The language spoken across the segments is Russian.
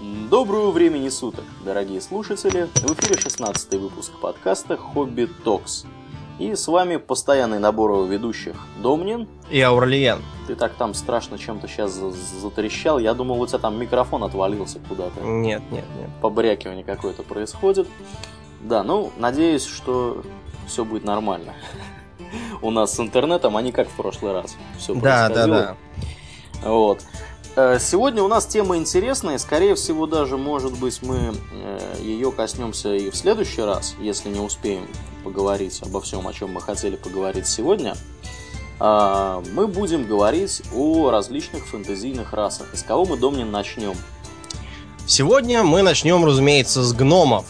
Доброго времени суток, дорогие слушатели! В эфире 16 выпуск подкаста «Хобби Токс». И с вами постоянный набор его ведущих Домнин. И Аурлиен. Ты так там страшно чем-то сейчас затрещал. Я думал, у тебя там микрофон отвалился куда-то. Нет, нет, нет. Побрякивание какое-то происходит. Да, ну, надеюсь, что все будет нормально. У нас с интернетом, а не как в прошлый раз. Все да, да, да. Вот. Э, сегодня у нас тема интересная, скорее всего даже, может быть, мы э, ее коснемся и в следующий раз, если не успеем поговорить обо всем, о чем мы хотели поговорить сегодня. А, мы будем говорить о различных фэнтезийных расах. И с кого мы, Домнин, начнем? Сегодня мы начнем, разумеется, с гномов.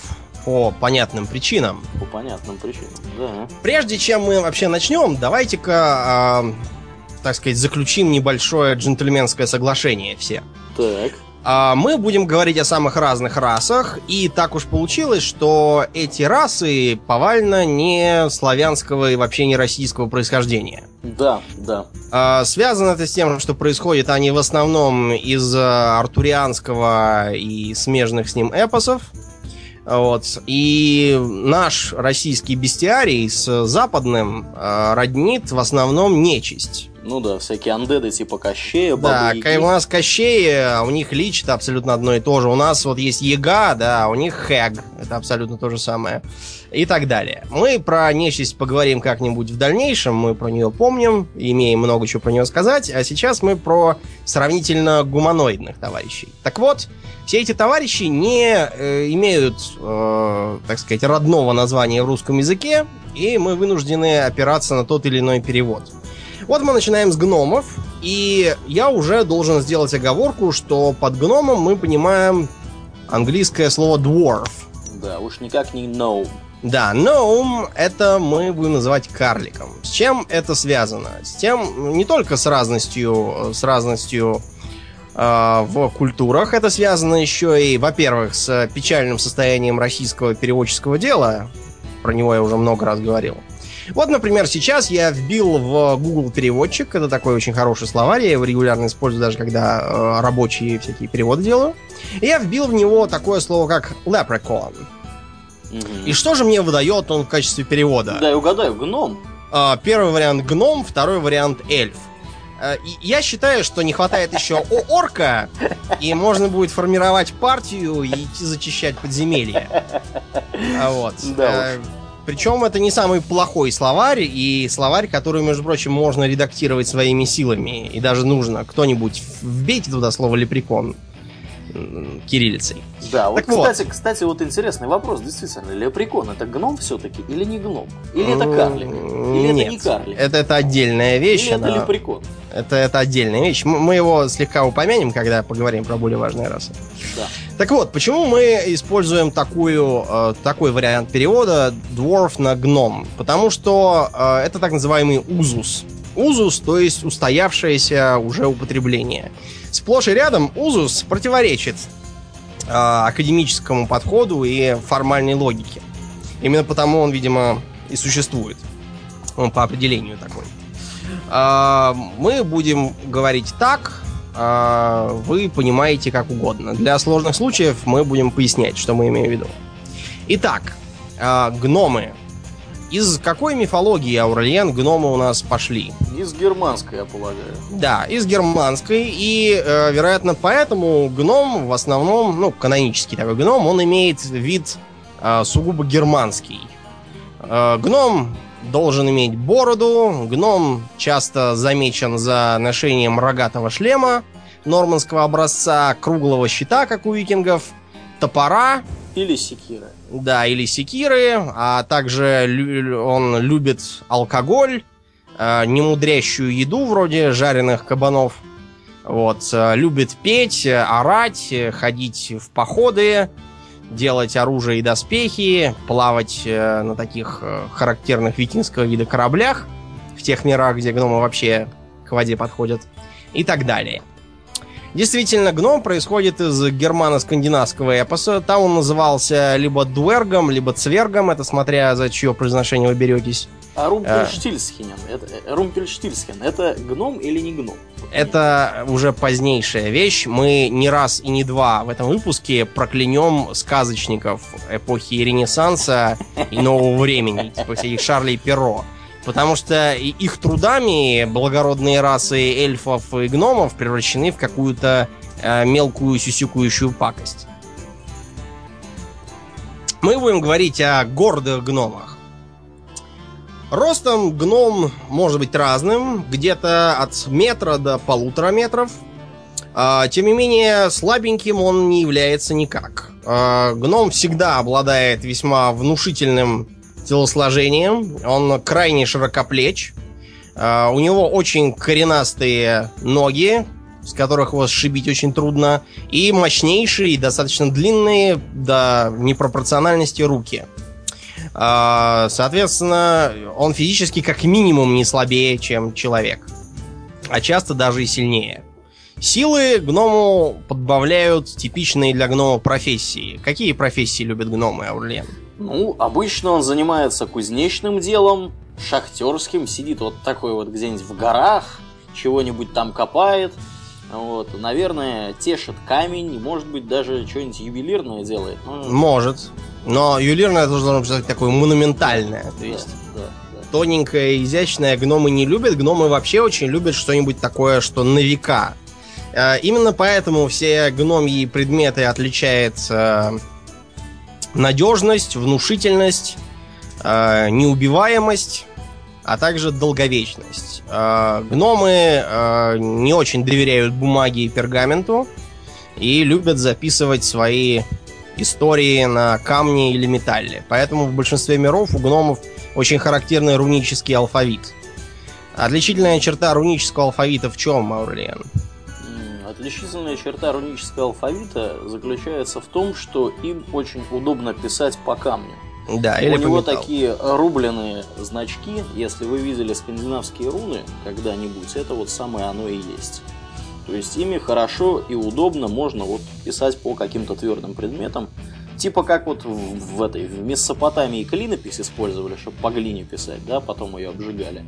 По понятным причинам. По понятным причинам, да. Прежде чем мы вообще начнем, давайте-ка э, так сказать, заключим небольшое джентльменское соглашение все. Так. А мы будем говорить о самых разных расах, и так уж получилось, что эти расы повально не славянского и вообще не российского происхождения. Да, да. А, связано это с тем, что происходят они в основном из артурианского и смежных с ним эпосов. Вот. И наш российский бестиарий с западным э, роднит в основном нечисть. Ну да, всякие андеды типа Кощея, Да, у нас Кощей, а у них Лич это абсолютно одно и то же. У нас вот есть Ега, да, а у них Хэг, это абсолютно то же самое. И так далее. Мы про нечисть поговорим как-нибудь в дальнейшем, мы про нее помним, имеем много чего про нее сказать, а сейчас мы про сравнительно гуманоидных товарищей. Так вот, все эти товарищи не э, имеют, э, так сказать, родного названия в русском языке, и мы вынуждены опираться на тот или иной перевод. Вот мы начинаем с гномов, и я уже должен сделать оговорку, что под гномом мы понимаем английское слово dwarf. Да, уж никак не gnome. Да, gnome это мы будем называть карликом. С чем это связано? С тем, не только с разностью, с разностью э, в культурах, это связано еще и, во-первых, с печальным состоянием российского переводческого дела. Про него я уже много раз говорил. Вот, например, сейчас я вбил в Google переводчик, это такой очень хороший словарь, я его регулярно использую даже когда э, рабочие всякие переводы делаю. И я вбил в него такое слово, как leprechaun. Mm-hmm. И что же мне выдает он в качестве перевода? Да, я угадаю, гном. Э, первый вариант гном, второй вариант эльф. Э, я считаю, что не хватает еще орка, и можно будет формировать партию и идти зачищать подземелье. А вот. Да уж. Причем это не самый плохой словарь, и словарь, который, между прочим, можно редактировать своими силами. И даже нужно кто-нибудь вбейте туда слово лепрекон кириллицей. Да, вот, кстати, вот. кстати, вот интересный вопрос, действительно, лепрекон это гном все-таки или не гном? Или это карлик? Или Нет, это не карлик? Это, это отдельная вещь. Или это лепрекон? Это, это отдельная вещь. Мы его слегка упомянем, когда поговорим про более важные расы. Да. Так вот, почему мы используем такую, э, такой вариант перевода dwarf на гном? Потому что э, это так называемый узус. Узус, то есть устоявшееся уже употребление. Сплошь и рядом узус противоречит э, академическому подходу и формальной логике. Именно потому он, видимо, и существует. Он по определению такой. А, мы будем говорить так, вы понимаете как угодно. Для сложных случаев мы будем пояснять, что мы имеем в виду. Итак, а, гномы. Из какой мифологии, Аурельян, гномы у нас пошли? Из германской, я полагаю. Да, из германской. И, э, вероятно, поэтому гном в основном, ну, канонический такой гном, он имеет вид э, сугубо германский. Э, гном должен иметь бороду. Гном часто замечен за ношением рогатого шлема нормандского образца, круглого щита, как у викингов, топора. Или секиры. Да, или секиры. А также он любит алкоголь, э, немудрящую еду вроде жареных кабанов. Вот, э, любит петь, орать, ходить в походы, делать оружие и доспехи, плавать э, на таких э, характерных викингского вида кораблях в тех мирах, где гномы вообще к воде подходят и так далее. Действительно, гном происходит из германо-скандинавского эпоса. Там он назывался либо дуэргом, либо цвергом, это смотря за чье произношение вы беретесь. А Румпельштильсхен, это, э, Румпельштильсхен, это гном или не гном? Это уже позднейшая вещь. Мы не раз и не два в этом выпуске проклянем сказочников эпохи Ренессанса и нового времени, типа всяких Шарлей Перро. Потому что их трудами благородные расы эльфов и гномов превращены в какую-то э, мелкую сюсюкающую пакость. Мы будем говорить о гордых гномах. Ростом гном может быть разным, где-то от метра до полутора метров. А, тем не менее, слабеньким он не является никак. А, гном всегда обладает весьма внушительным телосложением. Он крайне широкоплеч. А, у него очень коренастые ноги, с которых его сшибить очень трудно. И мощнейшие, достаточно длинные до непропорциональности руки. А, соответственно, он физически как минимум не слабее, чем человек. А часто даже и сильнее. Силы гному подбавляют типичные для гнома профессии. Какие профессии любят гномы, Аурлен? Ну, обычно он занимается кузнечным делом, шахтерским, сидит вот такой вот где-нибудь в горах, чего-нибудь там копает, вот, наверное, тешит камень, может быть, даже что-нибудь ювелирное делает. Может. Но ювелирное должно быть такое монументальное. То есть да, да, да. тоненькое, изящное гномы не любят. Гномы вообще очень любят что-нибудь такое, что на века. А, именно поэтому все гномьи предметы отличает надежность, внушительность, э, неубиваемость, а также долговечность. Э, гномы э, не очень доверяют бумаге и пергаменту и любят записывать свои истории на камне или металле. Поэтому в большинстве миров у гномов очень характерный рунический алфавит. Отличительная черта рунического алфавита в чем, Маурлиан? Отличительная черта рунического алфавита заключается в том, что им очень удобно писать по камню. Да, или У него металлу. такие рубленые значки, если вы видели скандинавские руны когда-нибудь, это вот самое оно и есть. То есть ими хорошо и удобно можно вот писать по каким-то твердым предметам. Типа как вот в, в этой в Месопотамии клинопись использовали, чтобы по глине писать, да, потом ее обжигали.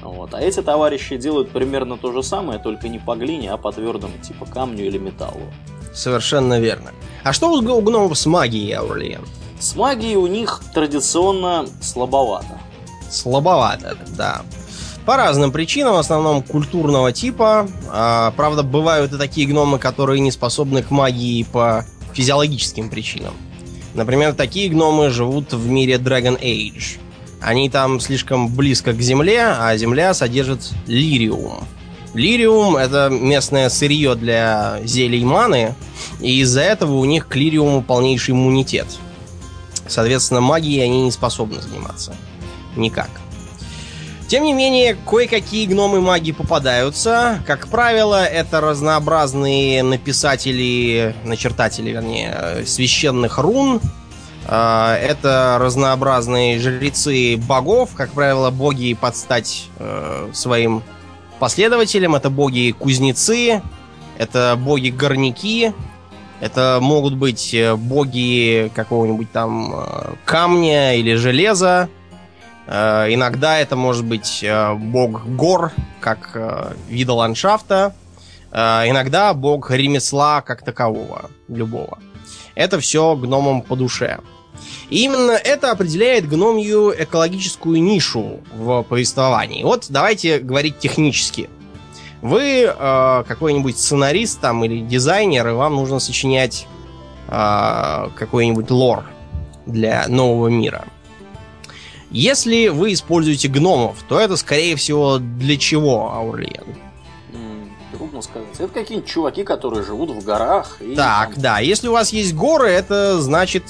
Вот. А эти товарищи делают примерно то же самое, только не по глине, а по твердому, типа камню или металлу. Совершенно верно. А что у гномов с магией, Аурлиен? С магией у них традиционно слабовато. Слабовато, да. По разным причинам, в основном культурного типа. А, правда, бывают и такие гномы, которые не способны к магии по физиологическим причинам. Например, такие гномы живут в мире Dragon Age. Они там слишком близко к Земле, а Земля содержит лириум. Лириум — это местное сырье для зелий маны, и из-за этого у них к лириуму полнейший иммунитет. Соответственно, магией они не способны заниматься. Никак. Тем не менее, кое-какие гномы маги попадаются. Как правило, это разнообразные написатели, начертатели, вернее, священных рун, а, это разнообразные жрецы богов, как правило, боги под стать э, своим последователям. Это боги-кузнецы, это боги-горняки, это могут быть э, боги какого-нибудь там э, камня или железа. Иногда это может быть бог гор, как вида ландшафта. Иногда бог ремесла как такового, любого. Это все гномам по душе. И именно это определяет гномью экологическую нишу в повествовании. Вот давайте говорить технически. Вы э, какой-нибудь сценарист там или дизайнер, и вам нужно сочинять э, какой-нибудь лор для нового мира. Если вы используете гномов, то это, скорее всего, для чего, Аурлиен? трудно сказать. Это какие-нибудь чуваки, которые живут в горах. И так, там... да. Если у вас есть горы, это значит,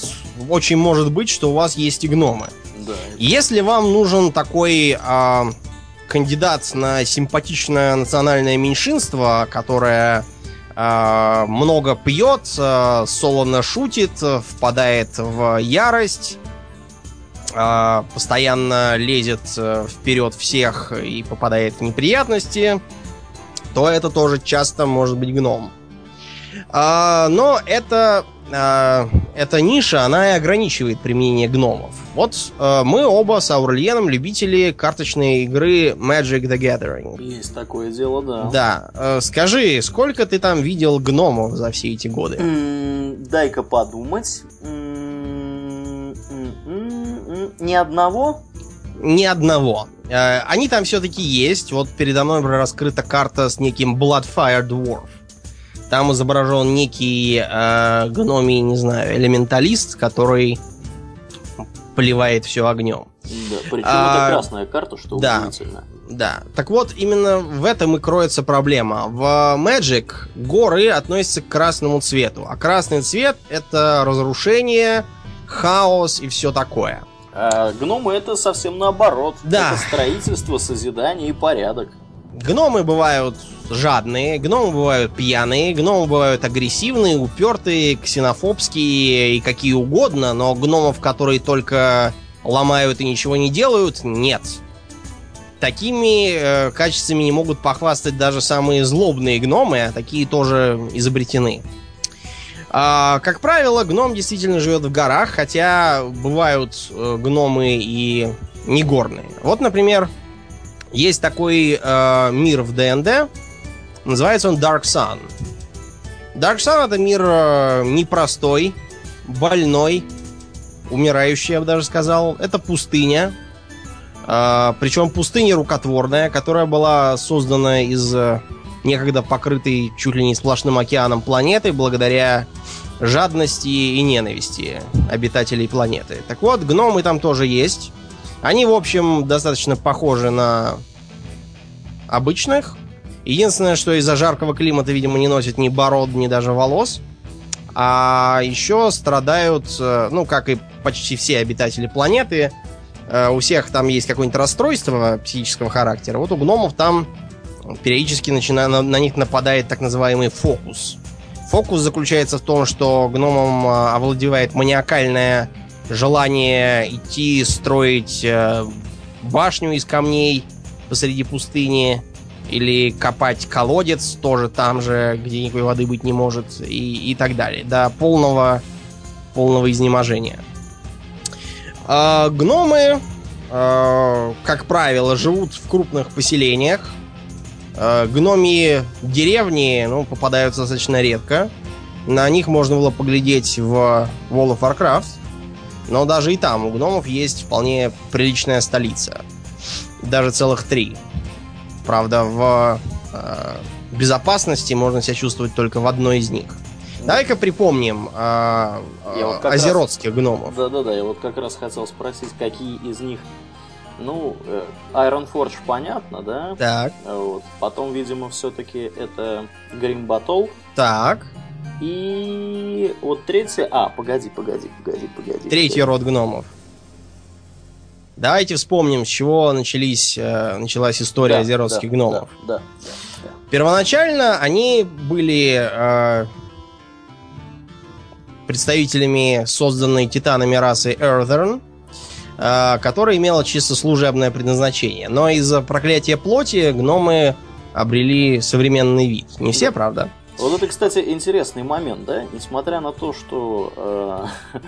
очень может быть, что у вас есть и гномы. Да. Если вам нужен такой а, кандидат на симпатичное национальное меньшинство, которое а, много пьет, а, солоно шутит, впадает в ярость, а, постоянно лезет э, вперед всех и попадает в неприятности, то это тоже часто может быть гном. А, но это а, эта ниша, она и ограничивает применение гномов. Вот э, мы оба с Аурлиеном любители карточной игры Magic the Gathering. Есть такое дело, да. Да. Э, скажи, сколько ты там видел гномов за все эти годы? Дай-ка подумать. М, м, м, м, Ни одного? Ни одного. Э, они там все-таки есть. Вот передо мной например, раскрыта карта с неким Bloodfire Dwarf. Там изображен некий э, гномий, не знаю, элементалист, который поливает все огнем. Да, причем А, это красная карта, что да. удивительно. Да. Так вот, именно в этом и кроется проблема. В Magic горы относятся к красному цвету. А красный цвет это разрушение, хаос и все такое. А гномы это совсем наоборот. Да. Это строительство, созидание и порядок. Гномы бывают жадные, гномы бывают пьяные, гномы бывают агрессивные, упертые, ксенофобские и какие угодно, но гномов, которые только ломают и ничего не делают, нет. Такими э, качествами не могут похвастать даже самые злобные гномы, а такие тоже изобретены. А, как правило, гном действительно живет в горах, хотя бывают э, гномы и не горные. Вот, например, есть такой э, мир в ДНД, называется он Dark Sun. Dark Sun это мир э, непростой, больной, умирающий, я бы даже сказал. Это пустыня. Э, причем пустыня рукотворная, которая была создана из э, некогда покрытой чуть ли не сплошным океаном планеты благодаря жадности и ненависти обитателей планеты. Так вот, гномы там тоже есть. Они, в общем, достаточно похожи на обычных. Единственное, что из-за жаркого климата, видимо, не носят ни бород, ни даже волос. А еще страдают, э, ну, как и почти все обитатели планеты, э, у всех там есть какое-нибудь расстройство психического характера. Вот у гномов там периодически начина... на, на них нападает так называемый фокус. Фокус заключается в том, что гномом э, овладевает маниакальное желание идти строить э, башню из камней посреди пустыни или копать колодец тоже там же, где никакой воды быть не может и, и так далее. До полного, полного изнеможения. А, гномы, а, как правило, живут в крупных поселениях. А, гномьи деревни ну, попадаются достаточно редко. На них можно было поглядеть в World of Warcraft. Но даже и там у гномов есть вполне приличная столица. Даже целых три. Правда, в э, безопасности можно себя чувствовать только в одной из них. Давай-ка припомним э, Я вот э, как раз- гномов. Да-да-да, я вот как раз хотел спросить, какие из них... Ну, э, Iron Forge понятно, да? Так, Вот. Потом, видимо, все-таки это Grim Battle. так. И вот третье... А, погоди, погоди, погоди, погоди. Третий род гномов. Давайте вспомним, с чего начались, э, началась история Да, азеротских да, гномов. Да, да. Первоначально они были э, представителями созданной титанами расы Earthern, э, которая имела чисто служебное предназначение. Но из-за проклятия плоти гномы обрели современный вид. Не все, правда? Вот это, кстати, интересный момент, да? Несмотря на то, что э,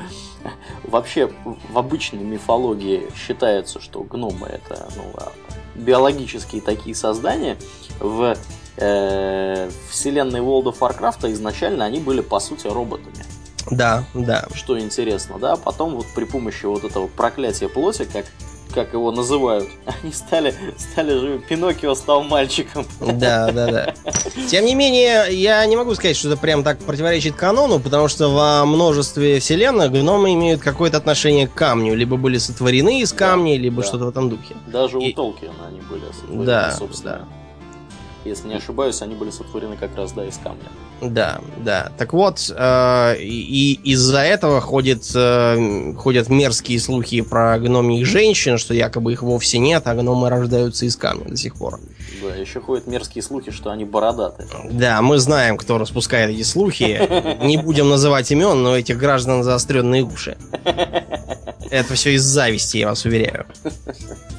вообще в обычной мифологии считается, что гномы это ну, а, биологические такие создания, в э, вселенной World of Warcraft изначально они были по сути роботами. Да, да. Что интересно, да? Потом вот при помощи вот этого проклятия плоти, как как его называют, они стали, стали же, Пиноккио стал мальчиком. Да, да, да. Тем не менее, я не могу сказать, что это прям так противоречит канону, потому что во множестве вселенных гномы имеют какое-то отношение к камню. Либо были сотворены из Да, камня, либо да. что-то в этом духе. Даже И- у Толкина они были сотворены, Да, собственно. Если не ошибаюсь, они были сотворены как раз, да, из камня. Да, да. Так вот, э, и из-за этого ходит, э, ходят мерзкие слухи про гномьих женщин, что якобы их вовсе нет, а гномы рождаются из камня до сих пор. Да, еще ходят мерзкие слухи, что они бородатые. Да, мы знаем, кто распускает эти слухи. Не будем называть имен, но этих граждан заостренные уши. Это все из зависти, я вас уверяю.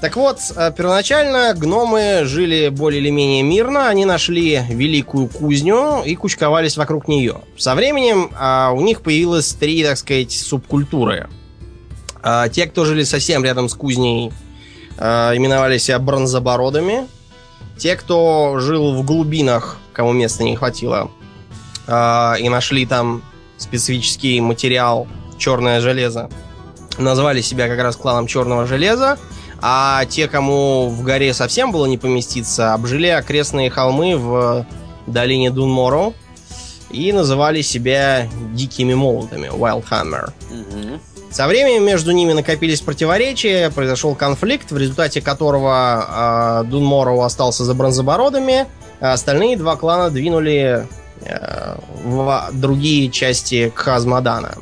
Так вот, э, первоначально гномы жили более или менее мирно. Они нашли великую кузню и кучковались вокруг нее. Со временем а, у них появилось три, так сказать, субкультуры. А, те, кто жили совсем рядом с кузней, а, именовали себя бронзобородами. Те, кто жил в глубинах, кому места не хватило, а, и нашли там специфический материал черное железо, назвали себя как раз кланом черного железа. А те, кому в горе совсем было не поместиться, обжили окрестные холмы в долине Дунморо и называли себя дикими молотами, Wildhammer. Мгм. Со временем между ними накопились противоречия, произошел конфликт, в результате которого э, Дунморо остался за бронзобородами, а остальные два клана двинули э, в другие части Кхазмадана.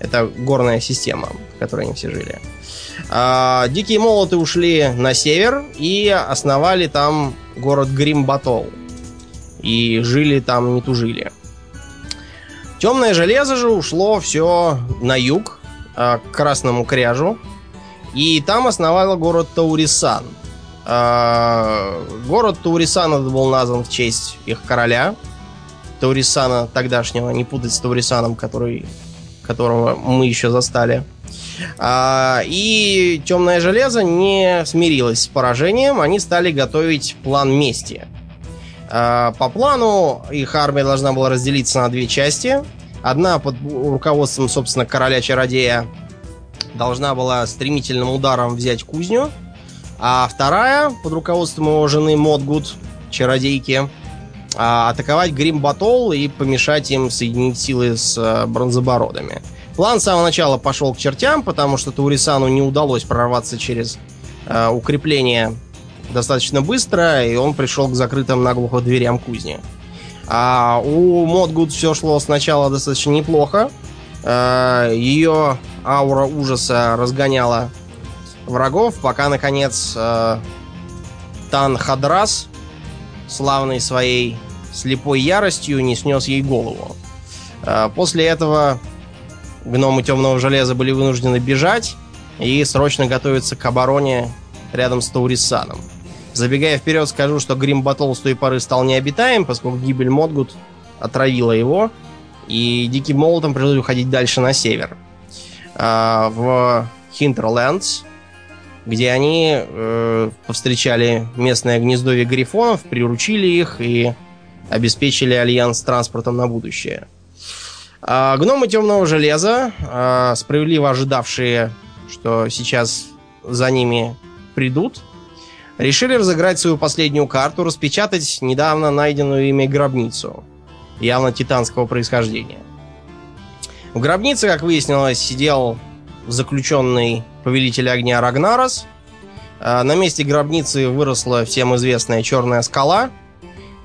Это горная система, в которой они все жили. А, Дикие молоты ушли на север и основали там город Гримбатол. И жили там, не тужили. Темное железо же ушло все на юг, а, к Красному Кряжу. И там основало город Таурисан. А, Город Таурисан был назван в честь их короля. Таурисана тогдашнего, не путать с Таурисаном, который, которого мы еще застали. А, и темное железо не смирилось с поражением, они стали готовить план мести. А, по плану их армия должна была разделиться на две части. Одна под руководством, собственно, короля-чародея должна была стремительным ударом взять кузню, а вторая под руководством его жены Модгуд, чародейки, а, атаковать Гримбатол и помешать им соединить силы с а, бронзобородами. План с самого начала пошел к чертям, потому что Таурисану не удалось прорваться через э, укрепление достаточно быстро, и он пришел к закрытым наглухо дверям кузни. А у Модгуд все шло сначала достаточно неплохо. Э, ее аура ужаса разгоняла врагов, пока, наконец, Тан Хадрас, славный своей слепой яростью, не снес ей голову. Э, После этого гномы темного железа были вынуждены бежать и срочно готовиться к обороне рядом с Таурисаном. Забегая вперед, скажу, что Грим Батл с той поры стал необитаем, поскольку гибель Модгут отравила его, и Диким Молотом пришлось уходить дальше на север. А, в Хинтерлендс, где они э, повстречали местное гнездовье грифонов, приручили их и обеспечили альянс транспортом на будущее. А, гномы темного железа, а, справедливо ожидавшие, что сейчас за ними придут, решили разыграть свою последнюю карту, распечатать недавно найденную ими гробницу, явно титанского происхождения. В гробнице, как выяснилось, сидел заключенный повелитель огня Рагнарос. А, На месте гробницы выросла всем известная черная скала.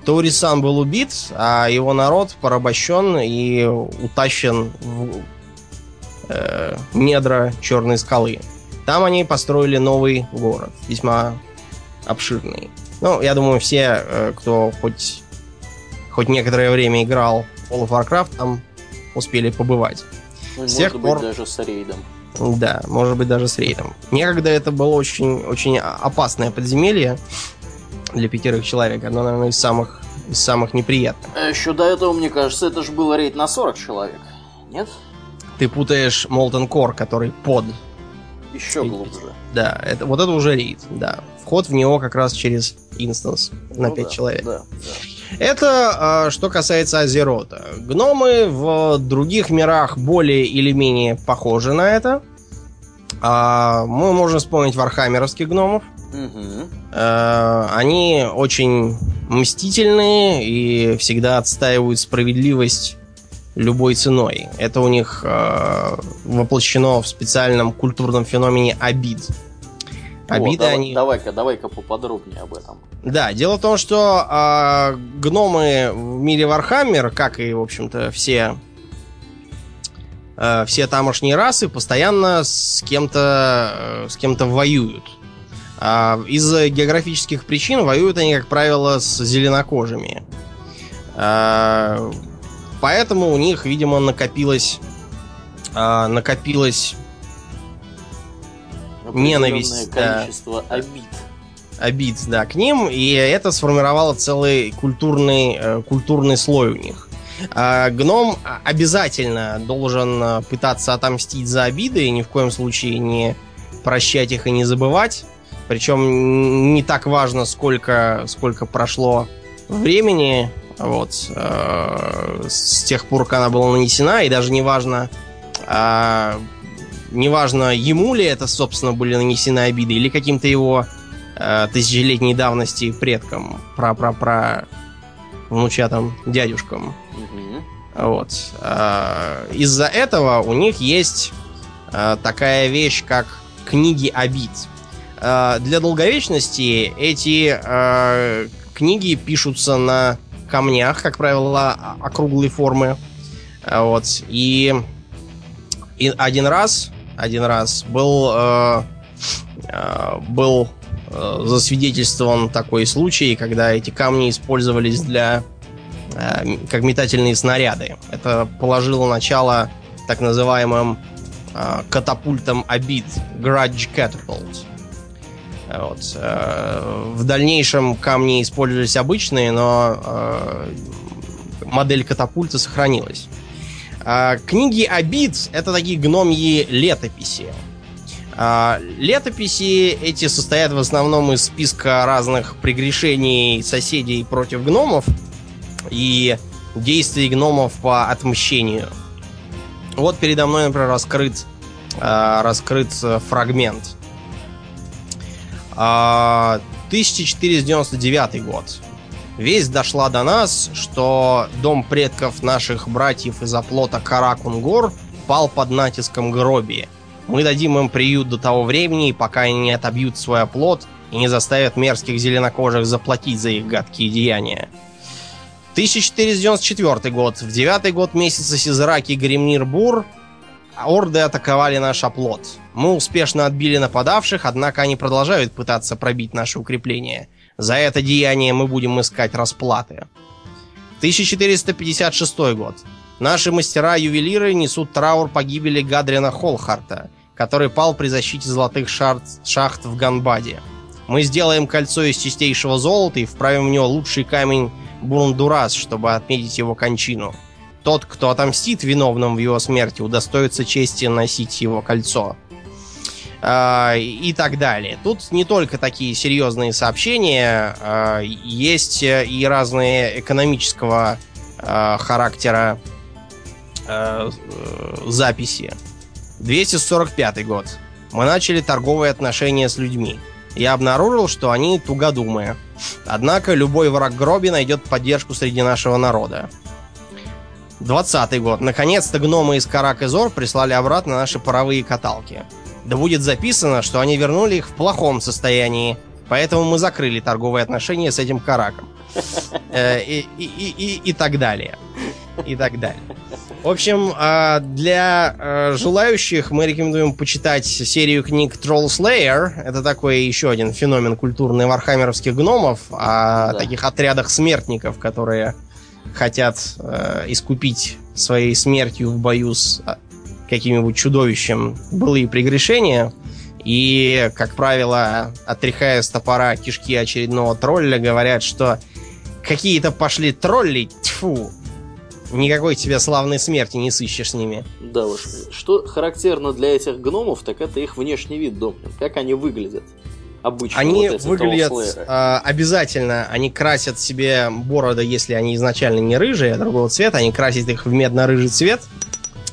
Таурисан был убит, а его народ порабощен и утащен в э, недра черной скалы. Там они построили новый город, весьма обширный. Ну, я думаю, все, э, кто хоть, хоть некоторое время играл в World of Warcraft, там успели побывать. Ну, С тех может пор- быть, даже с рейдом. Да, может быть даже с рейдом. Некогда это было очень, очень опасное подземелье для пятерых человек. Одно, наверное, из самых, из самых неприятных. А еще до этого, мне кажется, это же был рейд на 40 человек. Нет? Ты путаешь Molten Core, который под. Еще глубже. Да, это, вот это уже рейд, да. Вход в него как раз через инстанс на Ну 5 да, человек. Да, да. Это а, что касается Азерота. Гномы в других мирах более или менее похожи на это. А, мы можем вспомнить вархаммеровских гномов. Э, Они очень мстительные и всегда отстаивают справедливость любой ценой. Это у них э, воплощено в специальном культурном феномене обид. Обиды давай- они... Давай-ка, давай-ка поподробнее об этом. Да, дело в том, что а, гномы в мире Вархаммер, как и, в общем-то, все э, все тамошние расы, постоянно с кем-то э, с кем-то воюют. А, из-за географических причин воюют они, как правило, с зеленокожими. А, поэтому у них, видимо, накопилось накопилось ненависть, количество да, обид. Обид, да, к ним, и это сформировало целый культурный, э, культурный слой у них. А гном обязательно должен э, пытаться отомстить за обиды, и ни в коем случае не прощать их и не забывать. Причем не так важно, сколько, сколько прошло времени вот, э, с тех пор, как она была нанесена, и даже не важно, э, не важно, ему ли это, собственно, были нанесены обиды, или каким-то его э, тысячелетней давности предкам, про-про-про внучатым дядюшкам. Угу. Вот. Э, из-за этого у них есть э, такая вещь, как книги обид. Э, для долговечности эти э, книги пишутся на камнях, как правило, округлой формы. Вот. И, и один раз, один раз был, э, э, был э, засвидетельствован такой случай, когда эти камни использовались для э, как метательные снаряды. Это положило начало так называемым э, катапультам обид, grudge catapult. Вот. Э, в дальнейшем камни использовались обычные, но э, модель катапульта сохранилась. А, книги обид это такие гномьи летописи. А, летописи эти состоят в основном из списка разных прегрешений соседей против гномов и действий гномов по отмщению. Вот передо мной, например, раскрыт, э, раскрыт фрагмент 1499 а, год. Весть дошла до нас, что дом предков наших братьев из оплота Каракунгор пал под натиском Гроби. Мы дадим им приют до того времени, пока они не отобьют свой оплот и не заставят мерзких зеленокожих заплатить за их гадкие деяния. 1494 год. В девятый год месяца Сизраки Гремнир-Бур орды атаковали наш оплот. Мы успешно отбили нападавших, однако они продолжают пытаться пробить наши укрепления. За это деяние мы будем искать расплаты. 1456 год. Наши мастера-ювелиры несут траур погибели Гадрина Холхарта, который пал при защите золотых шахт в Ганбаде. Мы сделаем кольцо из чистейшего золота и вправим в него лучший камень Бурундурас, чтобы отметить его кончину. Тот, кто отомстит виновным в его смерти, удостоится чести носить его кольцо. А, и так далее. Тут не только такие серьезные сообщения, а, есть и разные экономического а, характера записи. 245 год. Мы начали торговые отношения с людьми. Я обнаружил, что они тугодумые. Однако любой враг гроби найдет поддержку среди нашего народа. 20 год. Наконец-то гномы из Карак и Зор прислали обратно наши паровые каталки. Да будет записано, что они вернули их в плохом состоянии, поэтому мы закрыли торговые отношения с этим Караком. Э, и, и, и, и так далее. И так далее. В общем, а, для э, желающих мы рекомендуем почитать серию книг Troll Slayer. Это такой еще один феномен культурный вархаммеровских гномов, о да. таких отрядах смертников, которые хотят э, искупить своей смертью в бою с а, каким-нибудь чудовищем былые прегрешения. И, как правило, отряхая с топора кишки очередного тролля, говорят, что какие-то пошли тролли, тьфу, никакой тебе славной смерти не сыщешь с ними. Да уж. Что характерно для этих гномов, так это их внешний вид, Домнин. Как они выглядят обычно. Они вот выглядят э, обязательно, они красят себе бороды, если они изначально не рыжие, а другого цвета, они красят их в медно-рыжий цвет,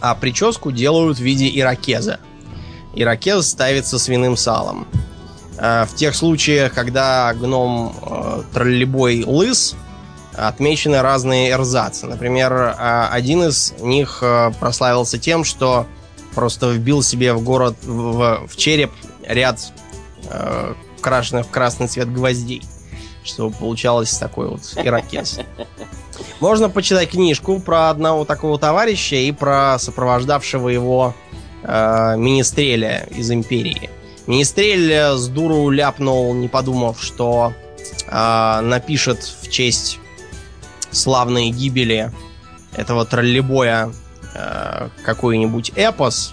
а прическу делают в виде иракеза. Иракез ставится свиным салом. Э, в тех случаях, когда гном э, троллебой лыс, отмечены разные эрзацы. Например, э, один из них э, прославился тем, что просто вбил себе в город, в, в череп ряд э, крашеных в красный цвет гвоздей, чтобы получалось такой вот ирокез. Можно почитать книжку про одного такого товарища и про сопровождавшего его э, министреля из империи. Министрель с дуру ляпнул, не подумав, что э, напишет в честь славной гибели этого троллебоя э, какой-нибудь эпос,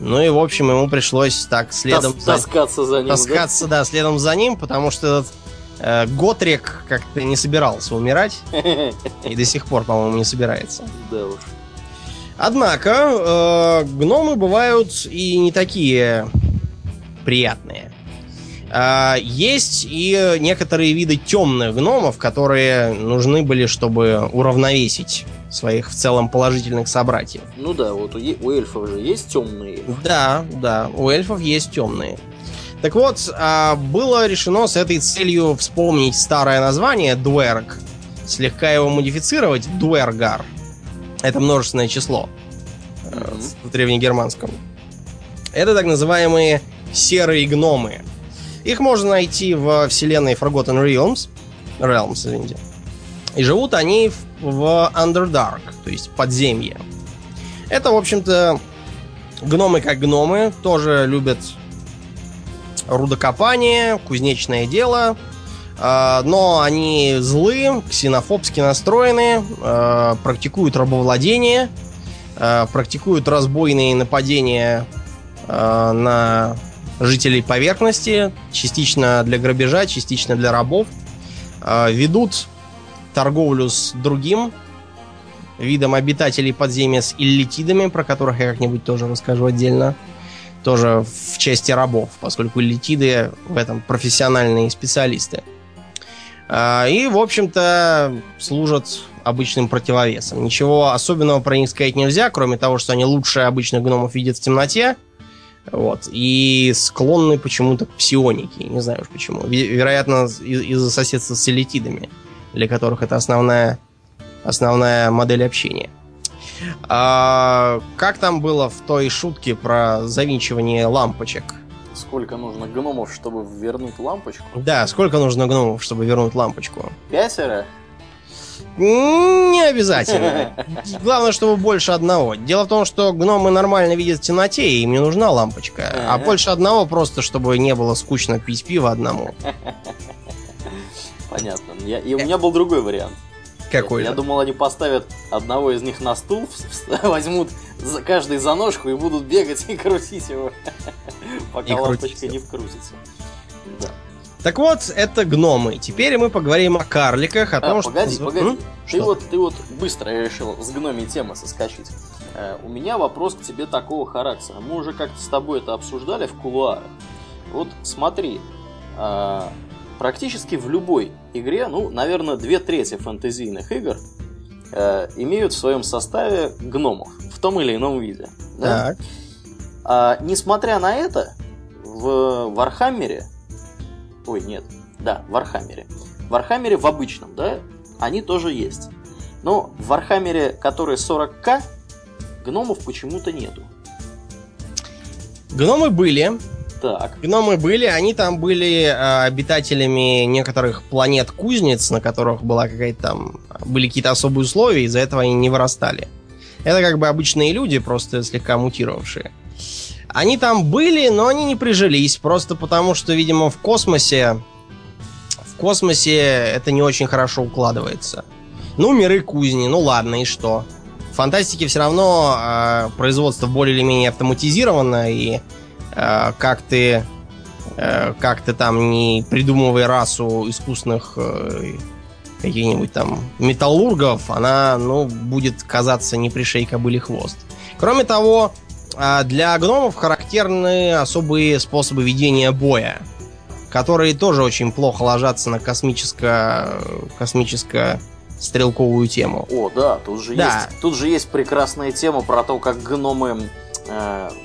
Ну и, в общем, ему пришлось так следом... Тас- таскаться за ним, да? таскаться, да? следом за ним, потому что этот э, Готрик как-то не собирался умирать. И до сих пор, по-моему, не собирается. Да уж. Однако, э, гномы бывают и не такие приятные. А, есть и некоторые виды темных гномов, которые нужны были, чтобы уравновесить своих в целом положительных собратьев. Ну да, вот у, у эльфов же есть темные. Да, да, у эльфов есть темные. Так вот, а, было решено с этой целью вспомнить старое название Дуэрг, слегка его модифицировать Дуэргар. Это множественное число э, в древнегерманском. Это так называемые серые гномы. Их можно найти в вселенной Forgotten Realms. Realms, извините. И живут они в, в Underdark, то есть подземье. Это, в общем-то, гномы как гномы, тоже любят рудокопание, кузнечное дело, а, но они злы, ксенофобски настроены, а, практикуют рабовладение, а, практикуют разбойные нападения на жителей поверхности, частично для грабежа, частично для рабов, ведут торговлю с другим видом обитателей подземья с иллитидами, про которых я как-нибудь тоже расскажу отдельно. Тоже в части рабов, поскольку иллитиды в этом профессиональные специалисты. А, И, в общем-то, служат обычным противовесом. Ничего особенного про них сказать нельзя, кроме того, что они лучше обычных гномов видят в темноте. Вот. И склонны почему-то к псионике. Не знаю уж почему. Ве- Вероятно, из- из-за соседства с элитидами, для которых это основная, основная модель общения. А, как там было в той шутке про завинчивание лампочек? Сколько нужно гномов, чтобы вернуть лампочку? Да, сколько нужно гномов, чтобы вернуть лампочку? Пятеро? Не обязательно. Главное, чтобы больше одного. Дело в том, что гномы нормально видят в темноте, и им не нужна лампочка. А больше одного просто, чтобы не было скучно пить пиво одному. Понятно. Я- и у меня был другой вариант. Какой Я думал, они поставят одного из них на стул, возьмут за каждый за ножку и будут бегать и крутить его, пока И лампочка не вкрутится. Да. Так вот, это гномы. Теперь мы поговорим о карликах, о А, том, что... погоди, погоди. Ты Что? вот, ты вот быстро решил с гномией темы соскочить. Э, у меня вопрос к тебе такого характера. Мы уже как-то с тобой это обсуждали в кулуарах. Вот смотри, а, практически в любой игре, ну, наверное, две трети фэнтезийных игр э, имеют в своем составе гномов в том или ином виде. да? Так. А, несмотря на это, в Вархаммере, ой, нет, да, в Вархаммере, в Вархаммере в обычном, да, они тоже есть. Но в Вархаммере, который 40к, гномов почему-то нету. Гномы были. Так, Гномы были, они там были э, обитателями некоторых планет-кузнец, на которых была какая-то там... Были какие-то особые условия, из-за этого они не вырастали. Это как бы обычные люди, просто слегка мутировавшие. Они там были, но они не прижились, просто потому что, видимо, в космосе... В космосе это не очень хорошо укладывается. Ну, миры кузни, ну ладно, и что? В фантастике все равно э, производство более или менее автоматизировано, и как ты э, как ты там не придумывай расу искусных э, каких-нибудь там металлургов, она, ну, будет казаться не пришей кобыли хвост. Кроме того, для гномов характерны особые способы ведения боя, которые тоже очень плохо ложатся на космическое, космическое стрелковую тему. о, да, тут же, Да. есть, тут же есть прекрасная тема про то, как гномы э,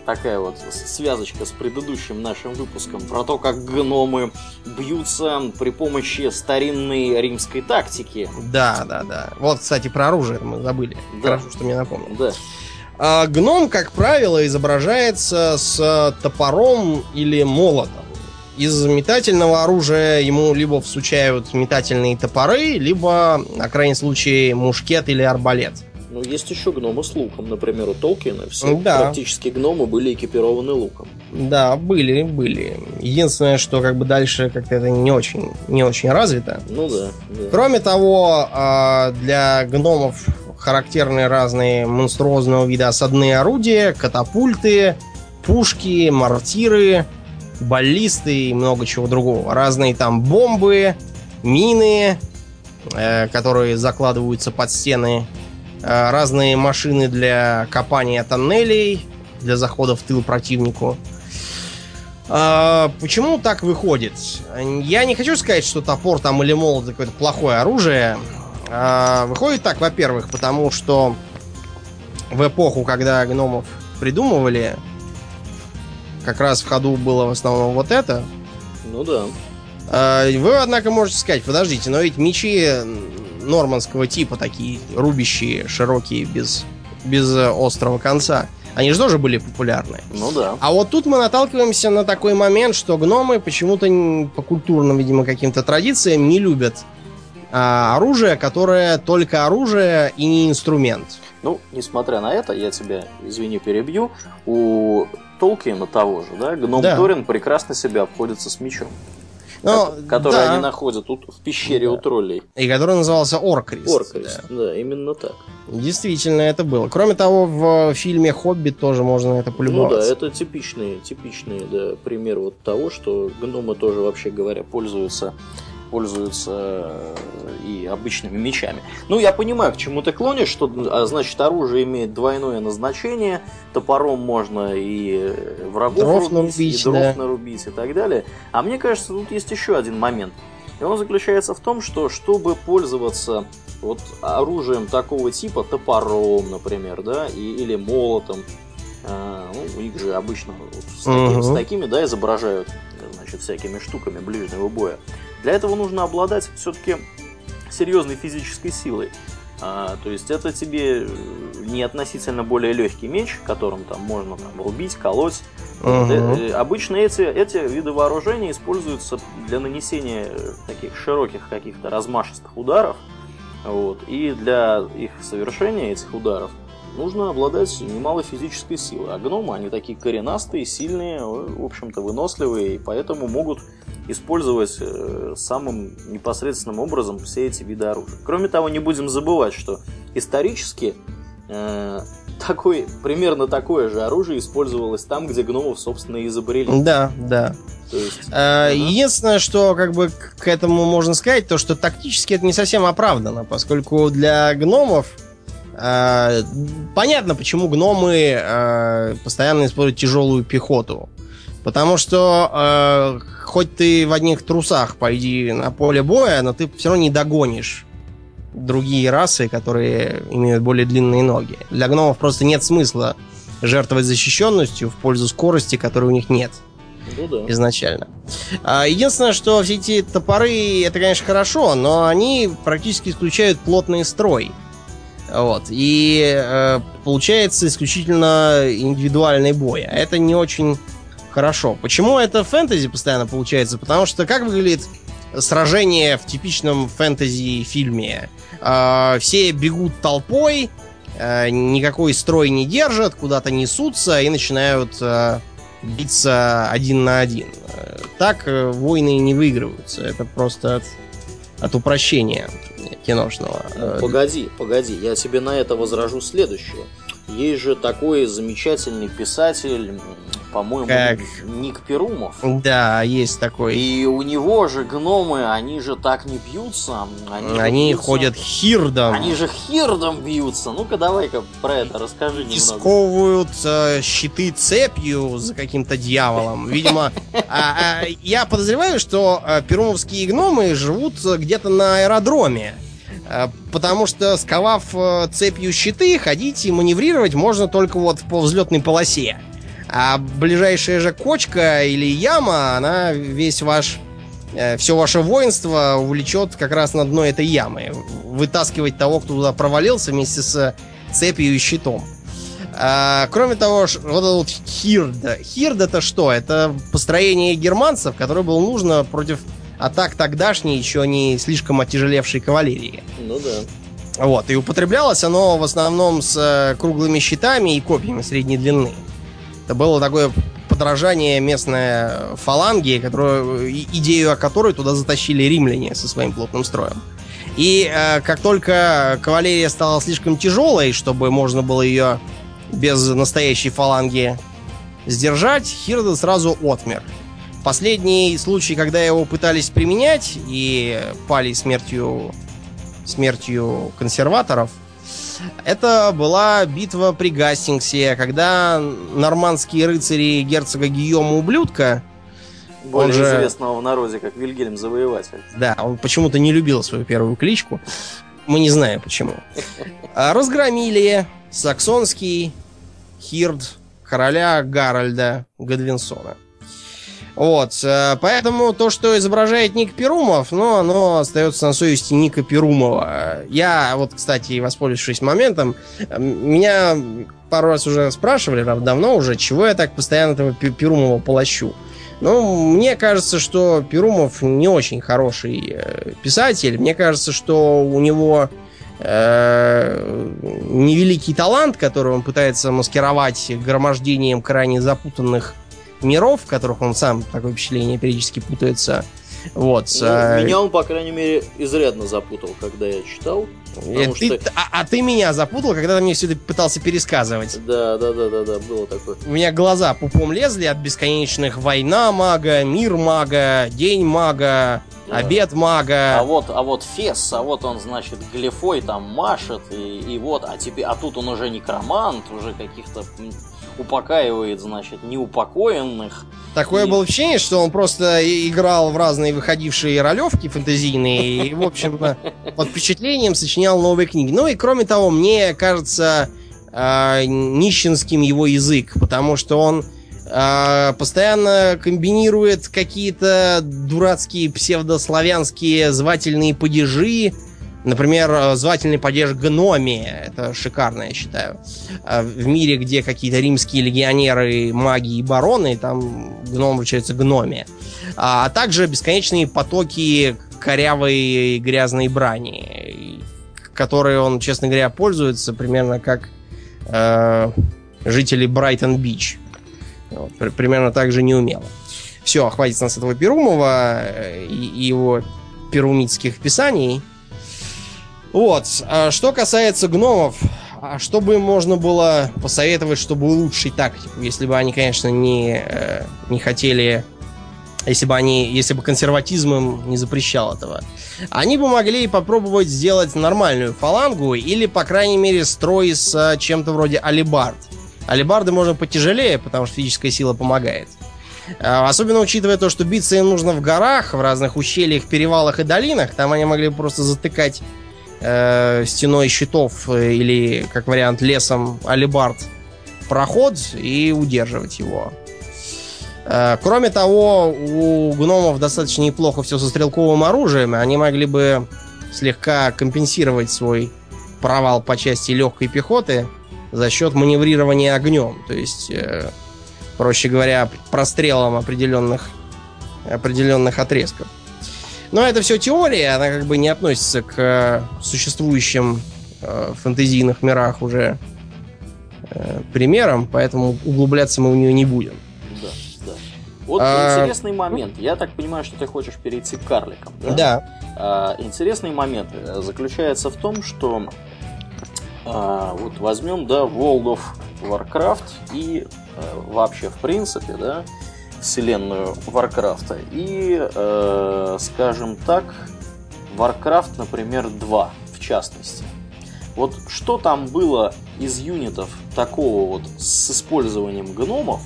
такая вот связочка с предыдущим нашим выпуском про то, как гномы бьются при помощи старинной римской тактики. Да, да, да. Вот, кстати, про оружие мы забыли. Да. Хорошо, что мне напомнил. Да. А гном, как правило, изображается с топором или молотом. Из метательного оружия ему либо всучают метательные топоры, либо, на крайний случай, мушкет или арбалет. Ну, есть еще гномы с луком, например, у Толкина. Все Да. практически гномы были экипированы луком. Да, были, были. Единственное, что как бы дальше как-то это не очень, не очень развито. Ну да. да. Кроме того, а, для гномов характерны разные монструозного вида осадные орудия, катапульты, пушки, мортиры, баллисты и много чего другого. Разные там бомбы, мины, э, которые закладываются под стены, разные машины для копания тоннелей, для захода в тыл противнику. А, почему так выходит? Я не хочу сказать, что топор там или молот какое-то плохое оружие. А, выходит так, во-первых, потому что в эпоху, когда гномов придумывали, как раз в ходу было в основном вот это. Ну да. А, вы, однако, можете сказать, подождите, но ведь мечи нормандского типа такие, рубящие, широкие, без, без острого конца. Они же тоже были популярны. Ну да. А вот тут мы наталкиваемся на такой момент, что гномы почему-то по культурным, видимо, каким-то традициям не любят а, оружие, которое только оружие и не инструмент. Ну, несмотря на это, я тебя, извини, перебью, у Толкина того же, да, гном да. Торин прекрасно себя обходится с мечом. Но, который да. они находят тут в пещере да. у троллей. И который назывался Оркрис. Оркрис, да. да, именно так. Действительно, это было. Кроме того, в фильме Хоббит тоже можно это полюбоваться. Ну да, это типичный, типичный да, пример вот того, что гномы тоже, вообще говоря, пользуются пользуются э, и обычными мечами. Ну, я понимаю, к чему ты клонишь, что, а, значит, оружие имеет двойное назначение, топором можно и врагов дров рубить, нарубить, и дров да. нарубить и так далее. А мне кажется, тут есть еще один момент. И он заключается в том, что чтобы пользоваться вот оружием такого типа, топором, например, да, и, или молотом, э, ну, их же обычно вот с, таким, угу. с такими, да, изображают, значит, всякими штуками ближнего боя. Для этого нужно обладать все-таки серьезной физической силой. А, то есть это тебе не относительно более легкий меч, которым там можно там, рубить, колоть. Uh-huh. Обычно эти, эти виды вооружения используются для нанесения таких широких каких-то размашистых ударов. Вот. И для их совершения, этих ударов, нужно обладать немалой физической силой. А гномы, они такие коренастые, сильные, в общем-то, выносливые, и поэтому могут использовать э, самым непосредственным образом все эти виды оружия. Кроме того, не будем забывать, что исторически э, такой, примерно такое же оружие использовалось там, где гномов, собственно, изобрели. Да, да. То есть, а, Единственное, что как бы к этому можно сказать, то что тактически это не совсем оправдано, поскольку для гномов э, понятно, почему гномы э, постоянно используют тяжелую пехоту. Потому что э, хоть ты в одних трусах пойди на поле боя, но ты все равно не догонишь другие расы, которые имеют более длинные ноги. Для гномов просто нет смысла жертвовать защищенностью в пользу скорости, которой у них нет. Ну, да. Изначально. А, единственное, что все эти топоры, это, конечно, хорошо, но они практически исключают плотный строй. Вот. И э, получается исключительно индивидуальный бой. А это не очень хорошо. Почему это фэнтези постоянно получается? Потому что как выглядит сражение в типичном фэнтези-фильме? Э, все бегут толпой, э, никакой строй не держат, куда-то несутся и начинают э, биться один на один. Так э, войны не выигрываются. Это просто от, от упрощения киношного. Ну, погоди, погоди, я тебе на это возражу следующее. Есть же такой замечательный писатель, по-моему, как... Ник Перумов. Да, есть такой. И у него же гномы, они же так не бьются. Они, они бьются... ходят хирдом. Они же хирдом бьются. Ну-ка, давай-ка про это расскажи немного. Сковывают э, щиты цепью за каким-то дьяволом. Видимо, а, а, я подозреваю, что э, перумовские гномы живут где-то на аэродроме. Э, потому что, сковав цепью щиты, ходить и маневрировать можно только вот по взлетной полосе. А ближайшая же кочка или яма, она весь ваш э, все ваше воинство увлечет как раз на дно этой ямы. Вытаскивать того, кто туда провалился вместе с цепью и щитом. А, кроме того, вот этот вот Хирда. Хирд это что? Это построение германцев, которое было нужно против атак тогдашней, еще не слишком отяжелевшей кавалерии. Ну да. Вот, и употреблялось оно в основном с э, круглыми щитами и копьями средней длины. Это было такое подражание местной фаланги, которую, идею о которой туда затащили римляне со своим плотным строем. И э, как только кавалерия стала слишком тяжелой, чтобы можно было ее без настоящей фаланги сдержать, Хирда сразу отмер. Последний случай, когда его пытались применять и пали смертью, смертью консерваторов, это была битва при Гастингсе, когда нормандские рыцари герцога Гийома Ублюдка более же... известного в народе как Вильгельм Завоеватель. Да, он почему-то не любил свою первую кличку. Мы не знаем почему. А разгромили саксонский хирд короля Гарольда Гадвинсона. Вот, э, поэтому то, что изображает Ник Перумов, ну, оно остается на совести Ника Перумова. Я, вот, кстати, воспользовавшись моментом, меня пару раз уже спрашивали, давно уже, чего я так постоянно этого Перумова полощу. Ну, мне кажется, что Перумов не очень хороший э, писатель. Мне кажется, что у него э, невеликий талант, который он пытается маскировать громождением крайне запутанных миров, в которых он сам, такое впечатление, периодически путается. Вот. Ну, а... Меня он, по крайней мере, изрядно запутал, когда я читал. Э, ты, что... а, а ты меня запутал, когда ты мне все это пытался пересказывать. Да, да, да, да, да, было такое. У меня глаза пупом лезли от бесконечных война мага, мир мага, день мага, да. обед мага. А вот, а вот Фес, а вот он, значит, глифой там машет, и, и вот, а теперь, а тут он уже некромант, уже каких-то упокаивает, значит, неупокоенных. Такое и... было ощущение, что он просто играл в разные выходившие ролевки фэнтезийные и, в общем-то, под впечатлением сочинял новые книги. Ну и, кроме того, мне кажется э, нищенским его язык, потому что он э, постоянно комбинирует какие-то дурацкие псевдославянские звательные падежи, Например, э, звательный падеж гномия. Это шикарно, я считаю. Э, в мире, где какие-то римские легионеры, маги и бароны, там гном вручается гномия. А, а также бесконечные потоки корявой грязной брани, которые он, честно говоря, пользуется примерно как э, жители Брайтон-Бич. Вот, примерно так же неумело. Все, хватит нас этого Перумова э, и, и его перумитских писаний. Вот. А что касается гномов, а что бы можно было посоветовать, чтобы улучшить тактику, если бы они, конечно, не, э, не хотели, если бы они, если бы консерватизм им не запрещал этого. Они бы могли попробовать сделать нормальную фалангу или, по крайней мере, строй с э, чем-то вроде алибард. Алибарды можно потяжелее, потому что физическая сила помогает. А, особенно учитывая то, что биться им нужно в горах, в разных ущельях, перевалах и долинах. Там они могли бы просто затыкать э, стеной щитов э, или, как вариант, лесом алибард проход и удерживать его. Э, кроме того, у гномов достаточно неплохо все со стрелковым оружием, они могли бы слегка компенсировать свой провал по части легкой пехоты за счет маневрирования огнем. То есть, э, проще говоря, прострелом определенных, определенных отрезков. Но это все теория, она как бы не относится к э, существующим э, фэнтезийных мирах уже э, примерам, поэтому углубляться мы в нее не будем. Да, да. Вот а... интересный момент. Я так понимаю, что ты хочешь перейти к карликам. Да. да. А, интересный момент э, заключается в том, что а, вот возьмем, да, World of Warcraft и а, вообще в принципе, да, вселенную Варкрафта. И, э, скажем так, Warcraft, например, 2, в частности. Вот что там было из юнитов такого вот с использованием гномов,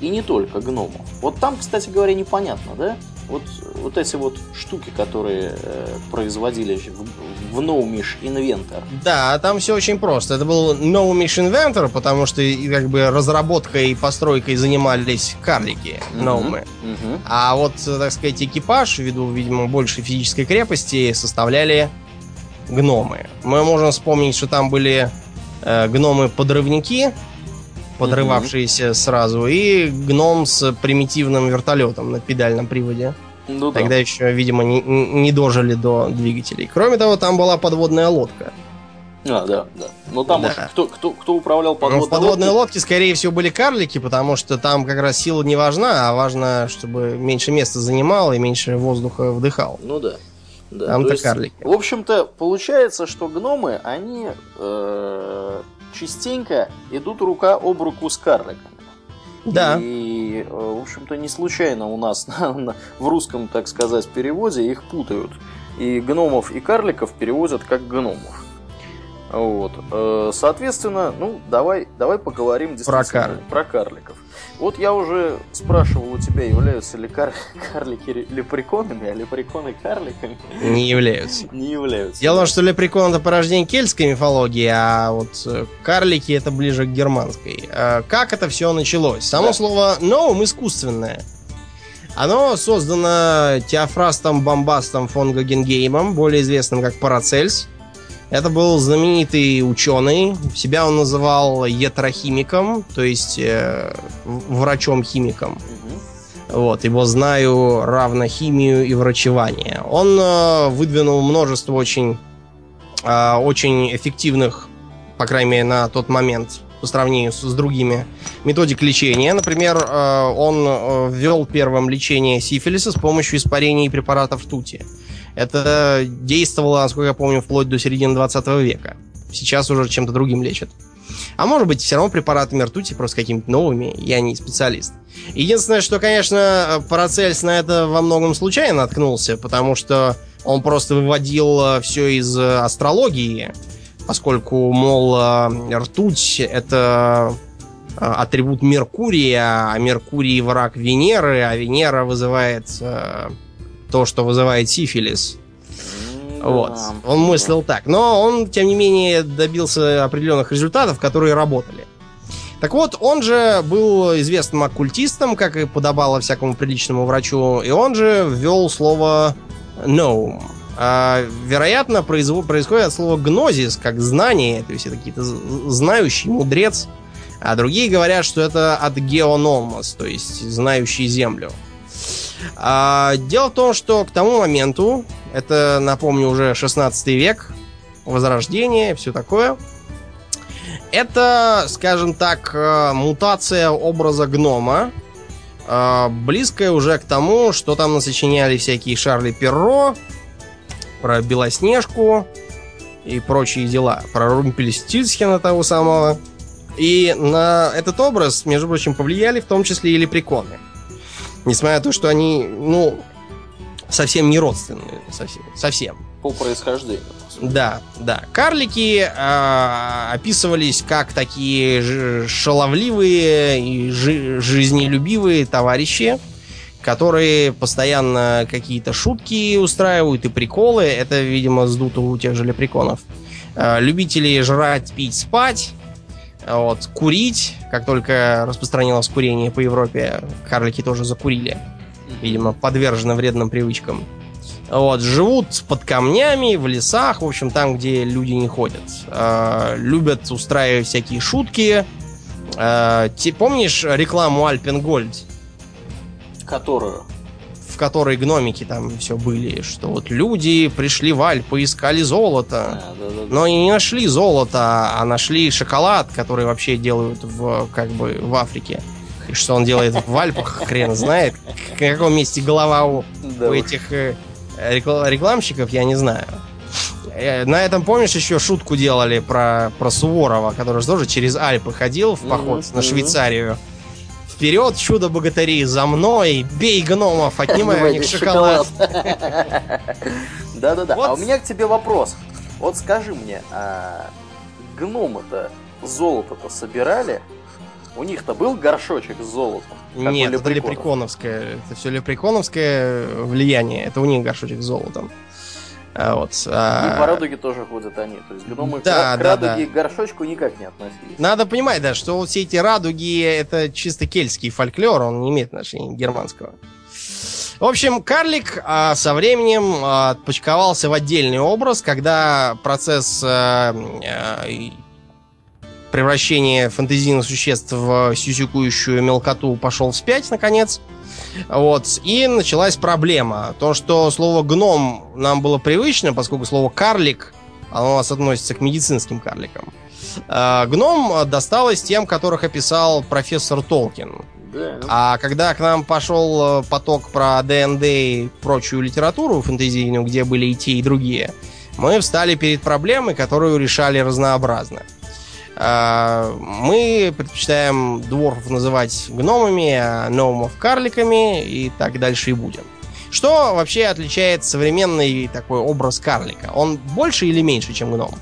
и не только гномов. Вот там, кстати говоря, непонятно, да? Вот, вот эти вот штуки, которые э, производились в, в Nomish Inventor. Да, там все очень просто. Это был Nomish Inventor, потому что как бы разработкой и постройкой занимались карлики Ноумы. Uh-huh, uh-huh. А вот, так сказать, экипаж, ввиду, видимо, большей физической крепости, составляли гномы. Мы можем вспомнить, что там были э, гномы-подрывники, подрывавшиеся mm-hmm. сразу, и гном с примитивным вертолетом на педальном приводе. Ну, Тогда да. еще, видимо, не, не дожили до двигателей. Кроме того, там была подводная лодка. А, да, да. Но там да. Уж кто, кто, кто управлял подводной ну, в подводной лодке? лодке, скорее всего, были карлики, потому что там как раз сила не важна, а важно, чтобы меньше места занимал и меньше воздуха вдыхал. Ну да. да. Там-то карлики. В общем-то, получается, что гномы, они э, частенько идут рука об руку с карликами. Да. И, э, в общем-то, не случайно у нас в русском, так сказать, переводе их путают. И гномов и карликов переводят как гномов. Вот. Э, соответственно, ну, давай, давай поговорим про, кар... про карликов. Вот я уже спрашивал у тебя, являются ли кар... карлики лепреконами, а лепреконы карликами? Не являются. Не являются. Дело в том, что лепрекон это порождение кельтской мифологии, а вот э, карлики это ближе к германской. Э, как это все началось? Само да. слово «новым» искусственное. Оно создано Теофрастом Бомбастом фон Гогенгеймом, более известным как Парацельс. Это был знаменитый ученый. Себя он называл ятрохимиком, то есть э, врачом-химиком. Вот, его знаю равно химию и врачевание. Он э, выдвинул множество очень, э, очень эффективных, по крайней мере, на тот момент, по сравнению с, с другими методик лечения. Например, э, он э, ввел первым лечение сифилиса с помощью испарений препаратов ртути. Это действовало, насколько я помню, вплоть до середины 20 века. Сейчас уже чем-то другим лечат. А может быть, все равно препаратами ртути, просто какими-то новыми. Я не специалист. Единственное, что, конечно, Парацельс на это во многом случайно наткнулся, потому что он просто выводил э, все из э, астрологии, поскольку, мол, э, ртуть — это атрибут Меркурия, а Меркурий — враг Венеры, а Венера вызывает то, что вызывает сифилис. Вот. Он мыслил так. Но он, тем не менее, добился определенных результатов, которые работали. Так вот, он же был известным оккультистом, как и подобало всякому приличному врачу, и он же ввел слово «gnome». А, вероятно, производ, происходит от слова «гнозис», как «знание», то есть это какие-то знающий, мудрец. А другие говорят, что это от «геономос», то есть знающий землю. А, дело в том, что к тому моменту, это, напомню, уже 16 век, Возрождение, все такое, это, скажем так, э, мутация образа гнома, э, близкая уже к тому, что там насочиняли всякие Шарли Перро, про Белоснежку и прочие дела, про Румпельстильсхена того самого. И на этот образ, между прочим, повлияли в том числе и лепреконы. Несмотря на то, что они, ну, совсем не родственные. Совсем. совсем. По происхождению. Да, да. Карлики э, описывались как такие шаловливые и жи- жизнелюбивые товарищи, которые постоянно какие-то шутки устраивают и приколы. Это, видимо, сдуто у тех же лепреконов. Э, любители жрать, пить, спать. Вот, курить, как только распространилось курение по Европе, карлики тоже закурили. Видимо, подвержены вредным привычкам. Вот, живут под камнями, в лесах, в общем, там, где люди не ходят. Э, любят устраивать всякие шутки. Э, ты помнишь рекламу Альпенгольд? Которую? В которой гномики там все были, что вот люди пришли в Альпы, искали золото, а, да, да, да. но не нашли золото, а нашли шоколад, который вообще делают в как бы в Африке. И что он делает в Альпах, хрен знает. В каком месте голова у, у этих э, рекламщиков, я не знаю. Э, на этом, помнишь, еще шутку делали про, про Суворова, который же тоже через Альпы ходил в поход mm-hmm. на Швейцарию. Вперед, чудо богатыри, за мной, бей гномов, отнимай у них шоколад. Да-да-да. А у меня к тебе вопрос. Вот скажи мне, а гномы-то золото-то собирали? У них-то был горшочек с золотом? Нет, это лепреконовское. Это все лепреконовское влияние. Это у них горшочек с золотом. А, вот, а... И по радуге тоже ходят они. То есть гномы да, к, да, радуге да. к горшочку никак не относились. Надо понимать, да, что все эти радуги это чисто кельтский фольклор, он не имеет отношения германского. В общем, карлик а, со временем а, отпочковался в отдельный образ, когда процесс а, а, превращения фантазийных существ в сюсюкующую мелкоту пошел вспять, наконец. Вот. И началась проблема. То, что слово гном нам было привычно, поскольку слово карлик, оно у нас относится к медицинским карликам. А, гном досталось тем, которых описал профессор Толкин. А когда к нам пошел э, поток про ДНД и прочую литературу фэнтезийную, где были и те, и другие, мы встали перед проблемой, которую решали разнообразно. А, мы предпочитаем дворфов называть гномами, а гномов карликами и так дальше и будем. Что вообще отличает современный такой образ карлика? Он больше или меньше, чем гном?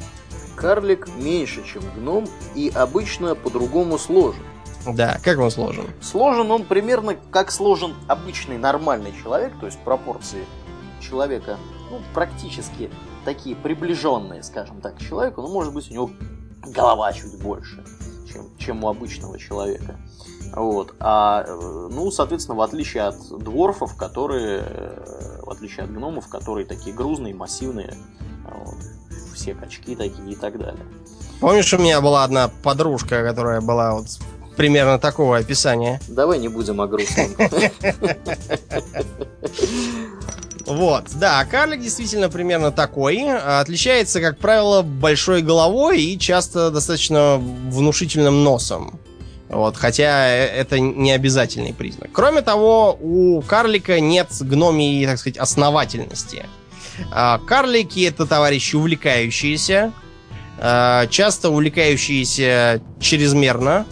Карлик меньше, чем гном, и обычно по-другому сложен. Да, как он сложен? Сложен он примерно как сложен обычный нормальный человек, то есть пропорции человека, ну, практически такие приближенные, скажем так, к человеку, но может быть у него голова чуть больше, чем, чем у обычного человека. Вот. А, ну, соответственно, в отличие от дворфов, которые, в отличие от гномов, которые такие грузные, массивные, вот, все качки такие и так далее. Помнишь, у меня была одна подружка, которая была вот примерно такого описания? Давай не будем о грустном. Вот, да, карлик действительно примерно такой. Отличается, как правило, большой головой и часто достаточно внушительным носом. Вот, хотя это не обязательный признак. Кроме того, у карлика нет гномии, так сказать, основательности. А, карлики это товарищи увлекающиеся, а, часто увлекающиеся чрезмерно.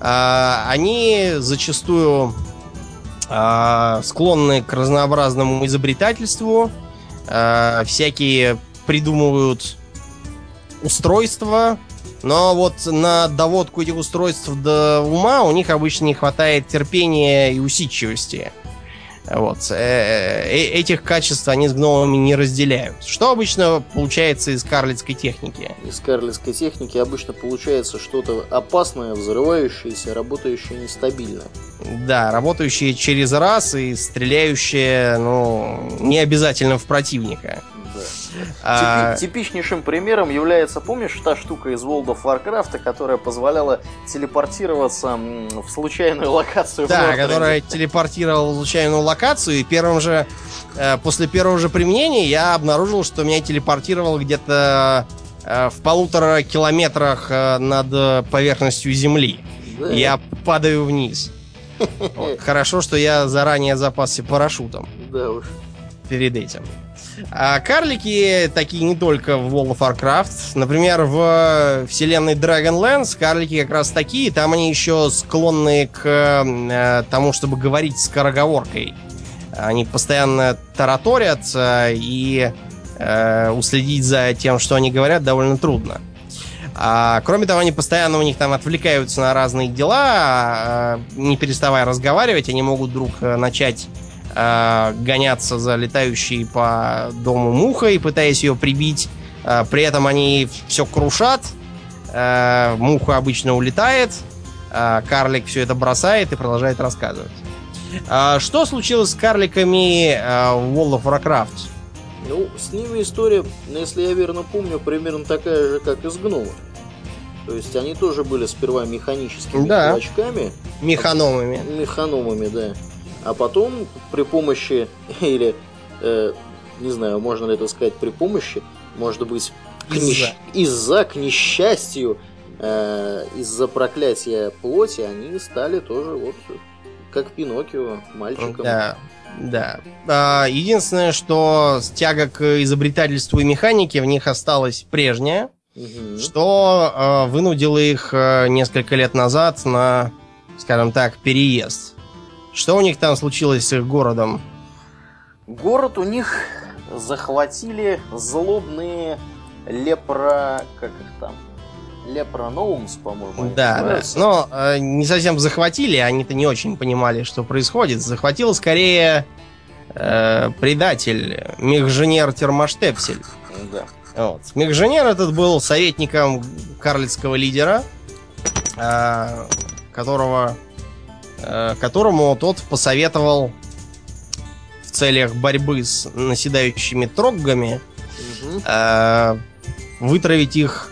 А, они зачастую э, склонны к разнообразному изобретательству, э, всякие придумывают устройства, но вот на доводку этих устройств до ума у них обычно не хватает терпения и усидчивости. Вот. Э, э, этих качеств они с гномами не разделяют. Что обычно получается из карлицкой техники? Из карлицкой техники обычно получается что-то опасное, взрывающееся, работающее нестабильно. Да, работающее через раз и стреляющее, ну, не обязательно в противника. А... Типичнейшим примером является, помнишь, та штука из World of Warcraft, которая позволяла телепортироваться в случайную локацию? Да, которая телепортировала в случайную локацию, и первым же, э, после первого же применения я обнаружил, что меня телепортировал где-то э, в полутора километрах э, над поверхностью Земли. Да. Я падаю вниз. Хорошо, что я заранее запасся парашютом. Да уж. Перед этим. А карлики такие не только в World of Warcraft. Например, в вселенной Dragonlance карлики как раз такие. Там они еще склонны к э, тому, чтобы говорить скороговоркой. Они постоянно тараторят, и э, уследить за тем, что они говорят, довольно трудно. А, кроме того, они постоянно у них там отвлекаются на разные дела, э, не переставая разговаривать, они могут вдруг э, начать э, гоняться за летающей по дому мухой, пытаясь ее прибить. Э, при этом они все крушат. Э, муха обычно улетает. Э, карлик все это бросает и продолжает рассказывать. Э, что случилось с карликами э, в World of Warcraft? Ну, с ними история, ну, если я верно помню, примерно такая же, как и с гномом. То есть они тоже были сперва механическими да. кулачками. Механомами. Механомами, да а потом при помощи, или, э, не знаю, можно ли это сказать при помощи, может быть, из-за, из-за к несчастью, э, из-за проклятия плоти, они стали тоже вот как Пиноккио, мальчиком. Да, да. А, единственное, что тяга к изобретательству и механике в них осталась прежняя, угу. что э, вынудило их э, несколько лет назад на, скажем так, переезд. Что у них там случилось с их городом? Город у них захватили злобные лепро... Как их там? Лепроноумс, по-моему. Да, да. Но э, не совсем захватили, они-то не очень понимали, что происходит. Захватил скорее э, предатель, мехженер Термаштепсель. Да. Вот. Мехженер этот был советником карлицкого лидера, э, которого которому тот посоветовал в целях борьбы с наседающими троггами угу. вытравить их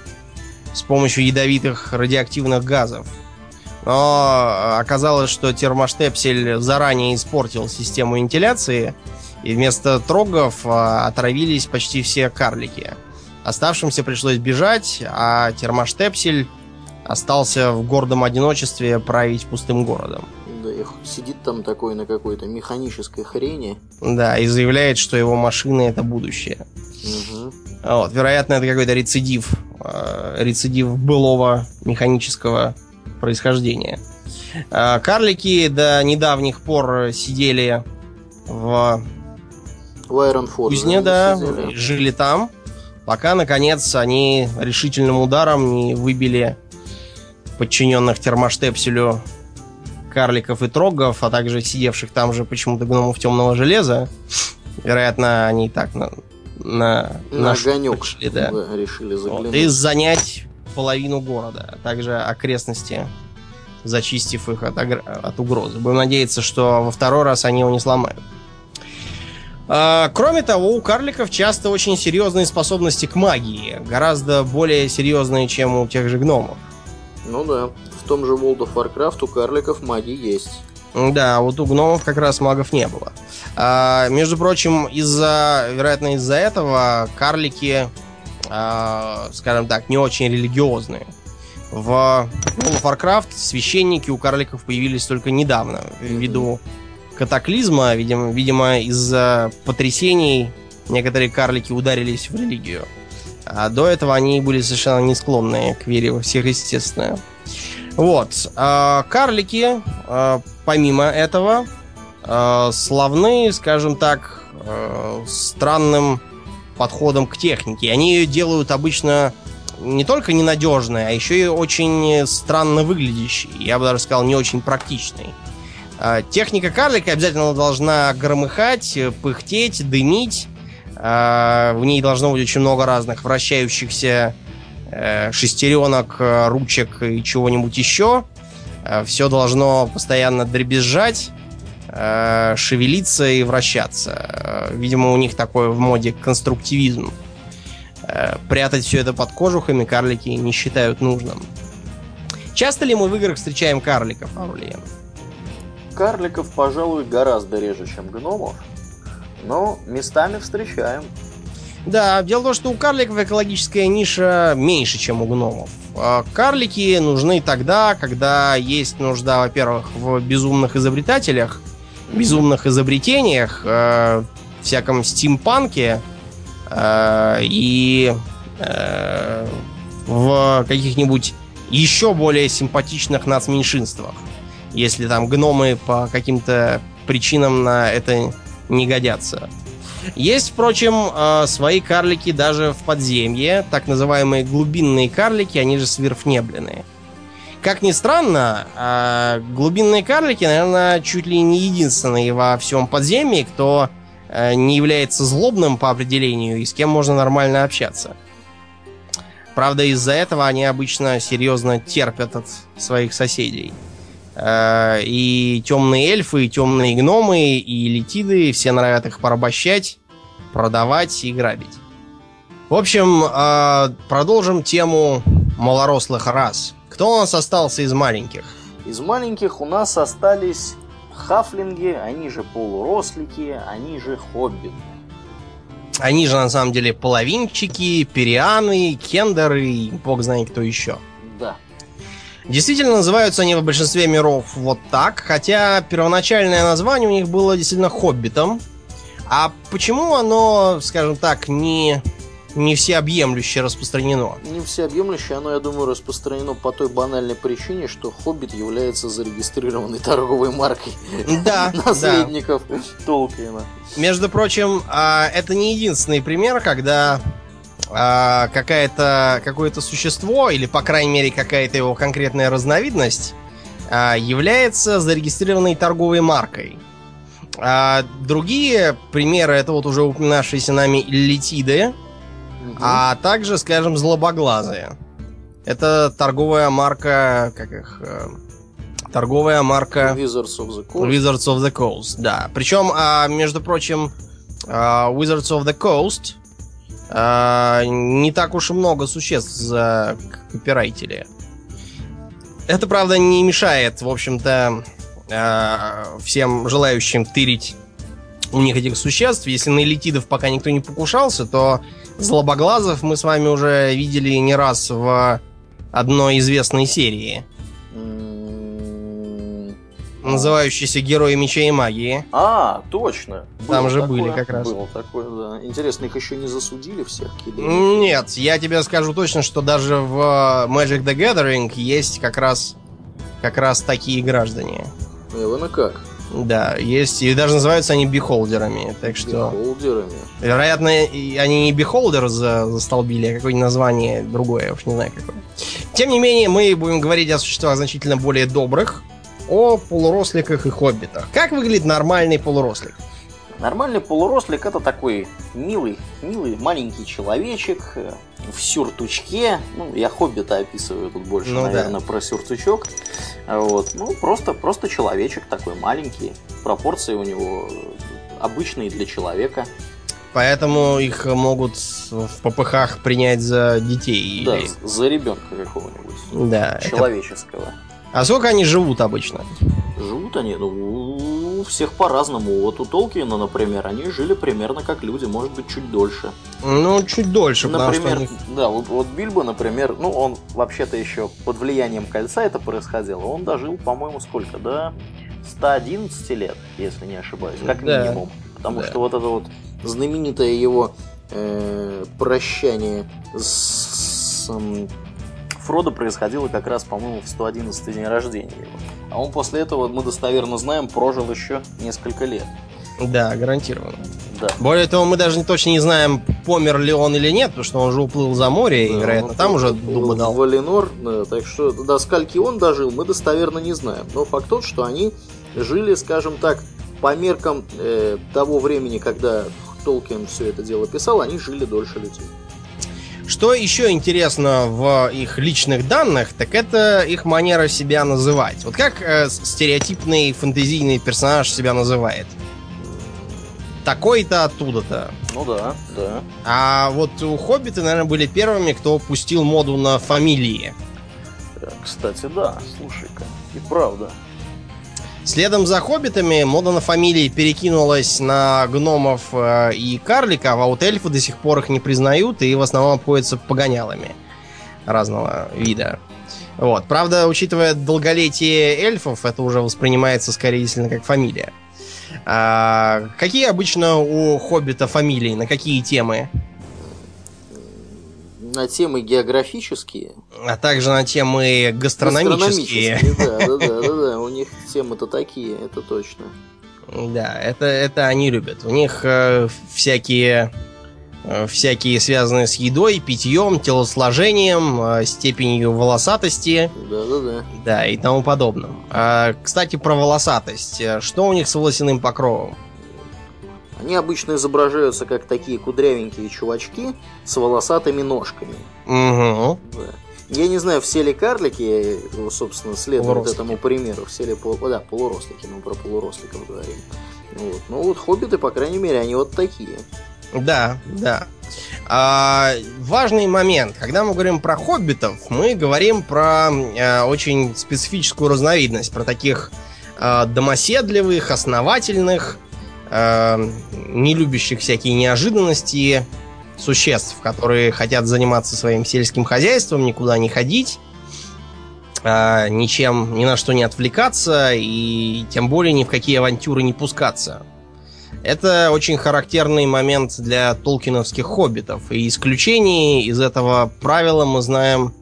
с помощью ядовитых радиоактивных газов. Но оказалось, что термоштепсель заранее испортил систему вентиляции, и вместо трогов отравились почти все карлики. Оставшимся пришлось бежать, а термоштепсель остался в гордом одиночестве править пустым городом. Да, их сидит там такой на какой-то механической хрени. Да, и заявляет, что его машины это будущее. Угу. Вот, вероятно, это какой-то рецидив э, рецидив былого механического происхождения. Э, карлики до недавних пор сидели в В Ironforge. кузне, да, сидели. жили там, пока, наконец, они решительным ударом не выбили подчиненных термоштепселю карликов и трогов, а также сидевших там же почему-то гномов темного железа. Вероятно, они так на, на, На огонек пришли, да. решили Вот, заглянуть. и занять половину города, а также окрестности, зачистив их от, от угрозы. Будем надеяться, что во второй раз они его не сломают. А, кроме того, у карликов часто очень серьезные способности к магии, гораздо более серьезные, чем у тех же гномов. Ну да, в том же World of Warcraft у карликов магии есть. Да, вот у гномов как раз магов не было. А, между прочим, из-за, вероятно, из-за этого карлики, а, скажем так, не очень религиозные. В World of Warcraft священники у карликов появились только недавно, ввиду катаклизма, видимо, видимо из-за потрясений некоторые карлики ударились в религию. А до этого они были совершенно не склонны к вере во сверхъестественное. Вот. а, Карлики, а, помимо этого, а, славны, скажем так, странным подходом к технике. Они ее делают обычно не только ненадежной, а еще и очень странно выглядящей. Я бы даже сказал, не очень практичной. Техника карлика обязательно должна громыхать, пыхтеть, дымить. А, В ней должно быть очень много разных вращающихся э, шестеренок, э, ручек и чего-нибудь еще. Все должно постоянно дребезжать, э, шевелиться и вращаться. Э, Видимо, у них такой в моде конструктивизм. Э, Прятать все это под кожухами карлики не считают нужным. Часто ли мы в играх встречаем карликов, Аурлиен? Карликов, пожалуй, гораздо реже, чем гномов. Но местами встречаем. Да, дело в том, что у карликов экологическая ниша меньше, чем у гномов. А Карлики нужны тогда, когда есть нужда, во-первых, в безумных изобретателях, безумных изобретениях, э, всяком стимпанке э, и э, в каких-нибудь еще более симпатичных нацменьшинствах. Если там гномы по каким-то причинам на это не годятся. Есть, впрочем, э, свои карлики даже в подземье, так называемые глубинные карлики, они же сверхнебленные. Как ни странно, э, глубинные карлики, наверное, чуть ли не единственные во всем подземье, кто э, не является злобным по определению и с кем можно нормально общаться. Правда, из-за этого они обычно серьезно терпят от своих соседей. Э, И темные эльфы, и темные гномы, и летиды, все нравят их порабощать, продавать и грабить. В общем, э, продолжим тему малорослых рас. Кто у нас остался из маленьких? Из маленьких у нас остались хафлинги, они же полурослики, они же хоббиты. Они же на самом деле половинчики, перианы, кендеры и бог знает кто еще. Да. Действительно, называются они в большинстве миров вот так, хотя первоначальное название у них было действительно «Хоббитом». А почему оно, скажем так, не, не всеобъемлюще распространено? Не всеобъемлющее, оно, я думаю, распространено по той банальной причине, что Хоббит является зарегистрированной торговой маркой Да, да. наследников Толкиена. Между прочим, а, это не единственный пример, когда а, какая-то, какое-то существо, или, по крайней мере, какая-то его конкретная разновидность, а, является зарегистрированной торговой маркой. А, другие примеры это вот уже упоминавшиеся нами летиды, Мгм. а также, скажем, злобоглазые. Это торговая марка, как их, э, торговая марка Wizards of the Coast. Wizards of the Coast, да. Причем, а, между прочим, Wizards of the Coast а, не так уж и много существ за копирайтили. Это, правда, не мешает, в общем-то, а, всем желающим тырить у них этих существ. Если на элитидов пока никто не покушался, то злобоглазов мы с вами уже видели не раз в одной известной серии. Называющийся «Герои меча и магии». А, точно. Там же были как раз. Было такое, да. Интересно, их еще не засудили всех? Нет, я тебе скажу точно, что даже в Magic the Gathering есть как раз, как раз такие граждане. Эвана как? Да, есть. И даже называются они бихолдерами. Так что. Бихолдерами. Вероятно, они не бихолдер за, застолбили, а какое-нибудь название другое, уж не знаю какое. Тем не менее, мы будем говорить о существах значительно более добрых, о полуросликах и хоббитах. Как выглядит нормальный полурослик? Нормальный полурослик это такой милый, милый маленький человечек э, в сюртучке. Ну, я хоббита описываю тут больше, ну, наверное, да. про сюртучок. Вот. Ну, просто, просто человечек такой маленький. Пропорции у него обычные для человека. Поэтому их могут в попыхах принять за детей. Да, или... за ребенка какого-нибудь. Да. Человеческого. Это... А сколько они живут обычно? Живут они, ну, у всех по-разному. Вот у Толкина, например, они жили примерно как люди, может быть, чуть дольше. Ну, чуть дольше, например, что... Да, вот, вот Бильбо, например, ну, он вообще-то еще под влиянием кольца это происходило. Он дожил, по-моему, сколько, да? 111 лет, если не ошибаюсь, как да. минимум. Потому да. что вот это вот знаменитое его э, прощание с, с Фродо происходило как раз, по-моему, в 111 день рождения его. А он после этого, мы достоверно знаем, прожил еще несколько лет. Да, гарантированно. Да. Более того, мы даже точно не знаем, помер ли он или нет, потому что он уже уплыл за море, да, и, вероятно, там уже дуба дал. Валенор, да, так что до скольки он дожил, мы достоверно не знаем. Но факт тот, что они жили, скажем так, по меркам э, того времени, когда Толкин все это дело писал, они жили дольше людей. Что еще интересно в их личных данных, так это их манера себя называть. Вот как э, стереотипный фэнтезийный персонаж себя называет? Такой-то оттуда-то. Ну да, да. А вот у Хоббиты, наверное, были первыми, кто пустил моду на фамилии. Кстати, да, слушай-ка, и правда. Следом за хоббитами мода на фамилии перекинулась на гномов э, и карликов, а вот эльфы до сих пор их не признают и в основном обходятся погонялами разного вида. Вот. Правда, учитывая долголетие эльфов, это уже воспринимается скорее действительно как фамилия. А, какие обычно у хоббита фамилии? На какие темы? На темы географические. А также на темы гастрономические. Да, да, да, да, да. У них темы-то такие, это точно. Да, это, это они любят. У них э, всякие э, всякие связанные с едой, питьем, телосложением, э, степенью волосатости. Да, да, и тому подобным. А, кстати, про волосатость. Что у них с волосяным покровом? Они обычно изображаются как такие кудрявенькие чувачки с волосатыми ножками. Угу. Да. Я не знаю, все ли карлики, собственно, следуют этому примеру, все ли полу... да, полурослики, мы про полуросликов говорим. Вот. Ну вот хоббиты, по крайней мере, они вот такие. Да, да. А, важный момент. Когда мы говорим про хоббитов, мы говорим про а, очень специфическую разновидность, про таких а, домоседливых, основательных, э, не любящих всякие неожиданности существ, которые хотят заниматься своим сельским хозяйством, никуда не ходить, э, ничем, ни на что не отвлекаться и тем более ни в какие авантюры не пускаться. Это очень характерный момент для толкиновских хоббитов, и исключений из этого правила мы знаем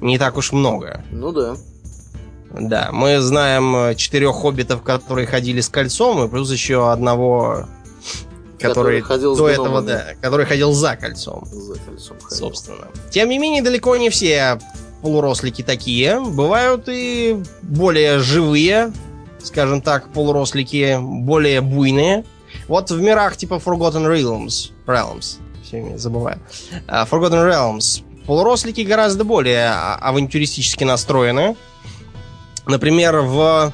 не так уж много. Ну да. Да, мы знаем э, четырех хоббитов, которые ходили с кольцом, и плюс еще одного, который, который ходил до этого, да, который ходил за кольцом. За кольцом ходил. Собственно. Тем не менее, далеко не все полурослики такие. Бывают и более живые, скажем так, полурослики, более буйные. Вот в мирах типа Forgotten Realms, Realms, все забываю. Uh, Forgotten Realms полурослики гораздо более а, авантюристически настроены. Например, в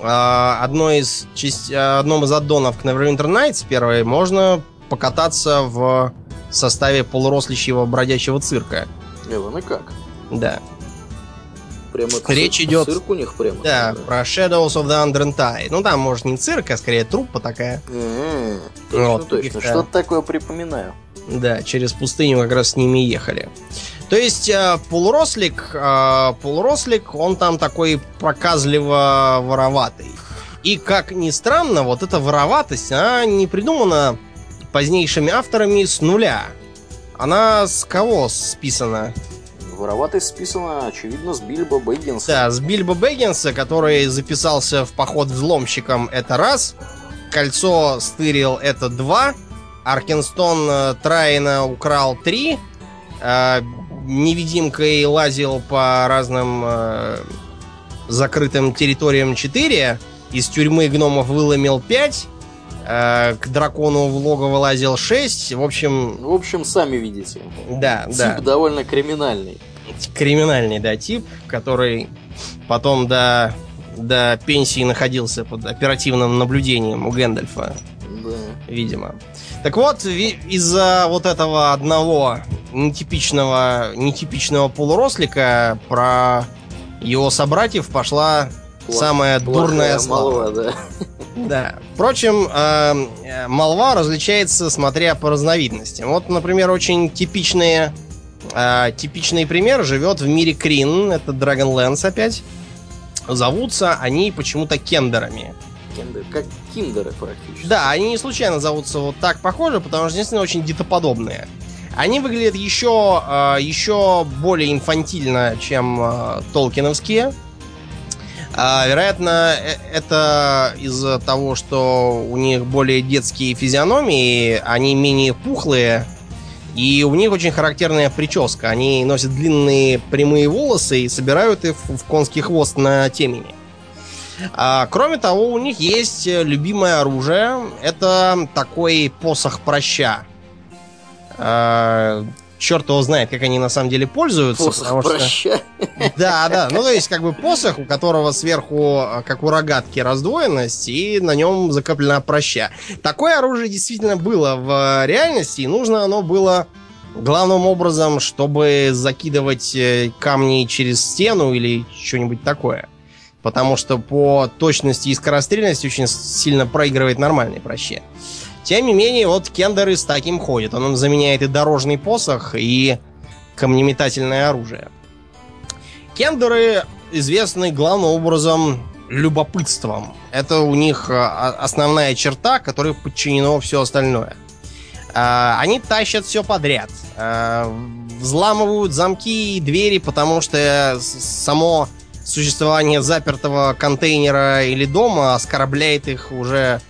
э, одной из, часть, одном из аддонов к Neverwinter Nights первой можно покататься в составе полурослищего бродячего цирка. Эван, и как? Да. Прямо Речь цирк, идет... Цирк у них прямо. Да, да, про Shadows of the Undrentide. Ну, там, может, не цирк, а скорее труппа такая. Mm-hmm. Точно, вот, точно. Что-то такое припоминаю. Да, через пустыню как раз с ними ехали. То есть э, полурослик, э, полурослик, он там такой проказливо вороватый. И, как ни странно, вот эта вороватость, она не придумана позднейшими авторами с нуля. Она с кого списана? Вороватость списана, очевидно, с Бильбо Бэггинса. Да, с Бильбо Бэггинса, который записался в поход взломщиком, это раз. Кольцо стырил, это два. Аркенстон э, Трайна украл три. Э, невидимкой лазил по разным э, закрытым территориям 4. Из тюрьмы гномов выломил 5. Э, к дракону в логово лазил 6. В общем... В общем, сами видите. Да, Тип да. довольно криминальный. Криминальный, да, тип, который потом до, до пенсии находился под оперативным наблюдением у Гэндальфа, Да. видимо. Так вот, из-за вот этого одного нетипичного, нетипичного полурослика про его собратьев пошла Пла- самая плохая дурная слава. молва, да. Да. Впрочем, э, э, молва различается, смотря по разновидностям. Вот, например, очень типичные, э, типичный пример живет в мире Крин. Это Dragonlance опять. Зовутся они почему-то кендерами. Киндер- Как киндеры практически. Да, они не случайно зовутся вот так похоже, потому что действительно очень детоподобные. Они выглядят еще, э, еще более инфантильно, чем э, толкиновские. А, вероятно, э- это из-за того, что у них более детские физиономии, они менее пухлые, и у них очень характерная прическа. Они носят длинные прямые волосы и собирают их в конский хвост на темени. А, кроме того, у них есть э, любимое оружие. Это такой посох проща. А, черт его знает, как они на самом деле пользуются. Посох что- проща. Да, да. Ну, то есть, как бы посох, у которого сверху, а, как у рогатки, раздвоенность, и на нем закоплена проща. Такое оружие действительно было в э, реальности, и нужно оно было главным образом, чтобы закидывать э, камни через стену или что-нибудь такое. Потому что по точности и скорострельности очень сильно проигрывает нормальной проще. Тем не менее, вот кендеры с таким ходят. Он заменяет и дорожный посох, и камнеметательное оружие. Кендеры известны главным образом любопытством. Это у них а, основная черта, которой подчинено все остальное. А, Они тащат все подряд. А, Взламывают замки и двери, потому что само существование запертого контейнера или дома оскорбляет их уже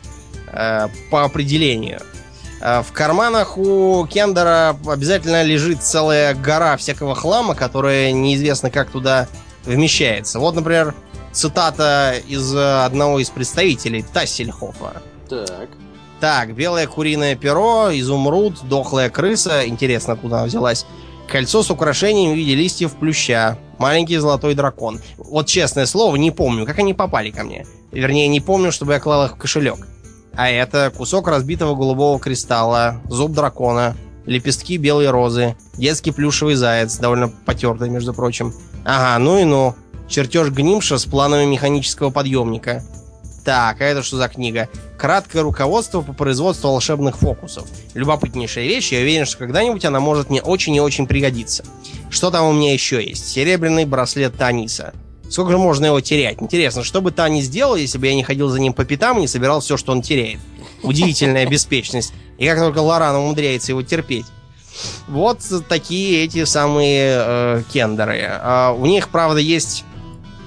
э, по определению. Э, В карманах у Кендера обязательно лежит целая гора всякого хлама, которая неизвестно как туда вмещается. Вот, например, цитата из э, одного из представителей Тассельхофа. Так. Так, белое куриное перо, изумруд, дохлая крыса, интересно, откуда она взялась, кольцо с украшением в виде листьев плюща, маленький золотой дракон. Вот честное слово, не помню, как они попали ко мне. Вернее, не помню, чтобы я клал их в кошелек. А это кусок разбитого голубого кристалла, зуб дракона, лепестки белой розы, детский плюшевый заяц, довольно потертый, между прочим. Ага, ну и ну. Чертеж Гнимша с планами механического подъемника. Так, а это что за книга? Краткое руководство по производству волшебных фокусов. Любопытнейшая вещь, я уверен, что когда-нибудь она может мне очень и очень пригодиться. Что там у меня еще есть? Серебряный браслет Таниса. Сколько же можно его терять? Интересно, что бы Тани сделал, если бы я не ходил за ним по пятам и не собирал все, что он теряет? Удивительная беспечность. И как только Лоран умудряется его терпеть. Вот такие эти самые э, кендеры. А, у них, правда, есть,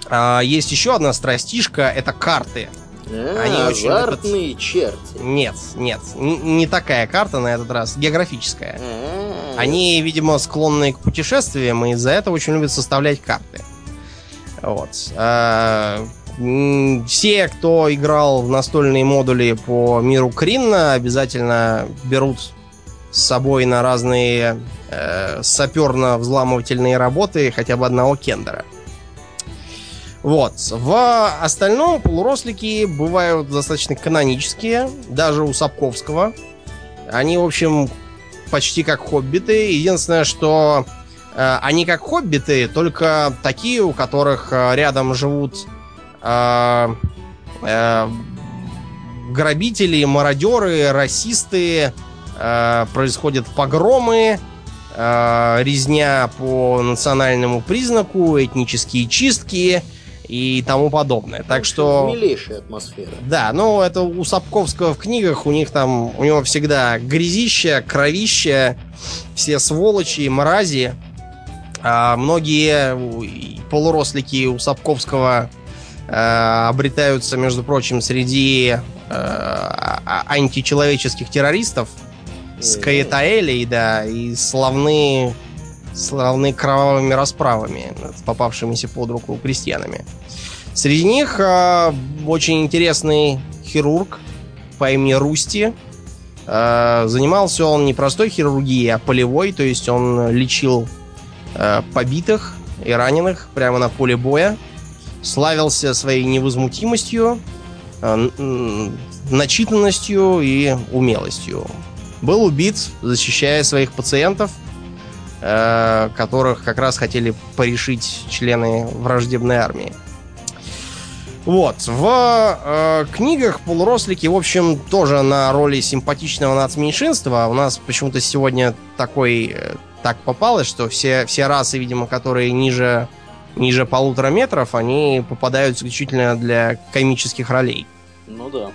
а, есть еще одна страстишка, это карты. Они А, очень азартные черти. Нет, нет, не такая карта на этот раз, географическая. А, Они, видимо, склонны к путешествиям, и из-за этого очень любят составлять карты. Вот. А, Все, кто играл в настольные модули по миру Кринна, обязательно берут с собой на разные э, саперно-взламывательные работы хотя бы одного кендера. Вот. В остальном полурослики бывают достаточно канонические, даже у Сапковского. Они, в общем, почти как хоббиты. Единственное, что э, они как хоббиты, только такие, у которых э, рядом живут э, э, грабители, мародеры, расисты, э, происходят погромы, э, резня по национальному признаку, этнические чистки. И тому подобное. Так общем, что... Милейшая атмосфера. Да, ну это у Сапковского в книгах, у них там, у него всегда грязища, кровища, все сволочи, мрази. А многие полурослики у Сапковского э, обретаются, между прочим, среди э, а- а- античеловеческих террористов с. Каэтаэлей, да, и славны, славны кровавыми расправами попавшимися под руку крестьянами. Среди них э, очень интересный хирург по имени Русти. Э, занимался он не простой хирургией, а полевой, то есть он лечил э, побитых и раненых прямо на поле боя. Славился своей невозмутимостью, э, начитанностью и умелостью. Был убит, защищая своих пациентов, э, которых как раз хотели порешить члены враждебной армии. Вот, в э, книгах полурослики, в общем, тоже на роли симпатичного нацменьшинства. У нас почему-то сегодня такой э, так попалось, что все, все расы, видимо, которые ниже, ниже полутора метров, они попадают исключительно для комических ролей. Ну да.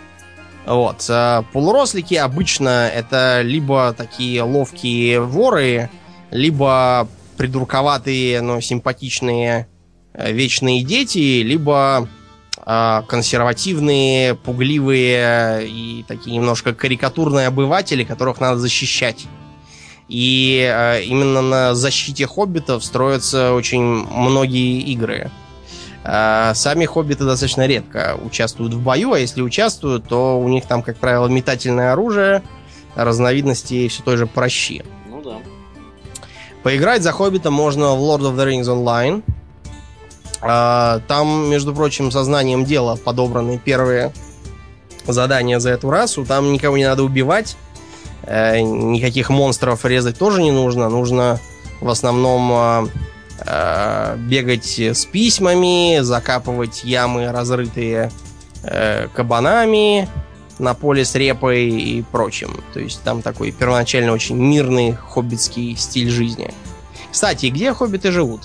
Вот. а Полурослики обычно это либо такие ловкие воры, либо придурковатые, но симпатичные э, вечные дети, либо а, консервативные, пугливые и такие немножко карикатурные обыватели, которых надо защищать. И э, именно на защите хоббитов строятся очень многие игры. А, Сами хоббиты достаточно редко участвуют в бою, а если участвуют, то у них там, как правило, метательное оружие, разновидности все той же прощи. Да. Поиграть за хоббита можно в Lord of the Rings Online. А, Там, между прочим, сознанием дела подобраны первые задания за эту расу. Там никого не надо убивать, э, никаких монстров резать тоже не нужно. Нужно в основном а, а, бегать с письмами, закапывать ямы, разрытые э, кабанами на поле с репой и прочим. То есть там такой первоначально очень мирный хоббитский стиль жизни. Кстати, где хоббиты живут?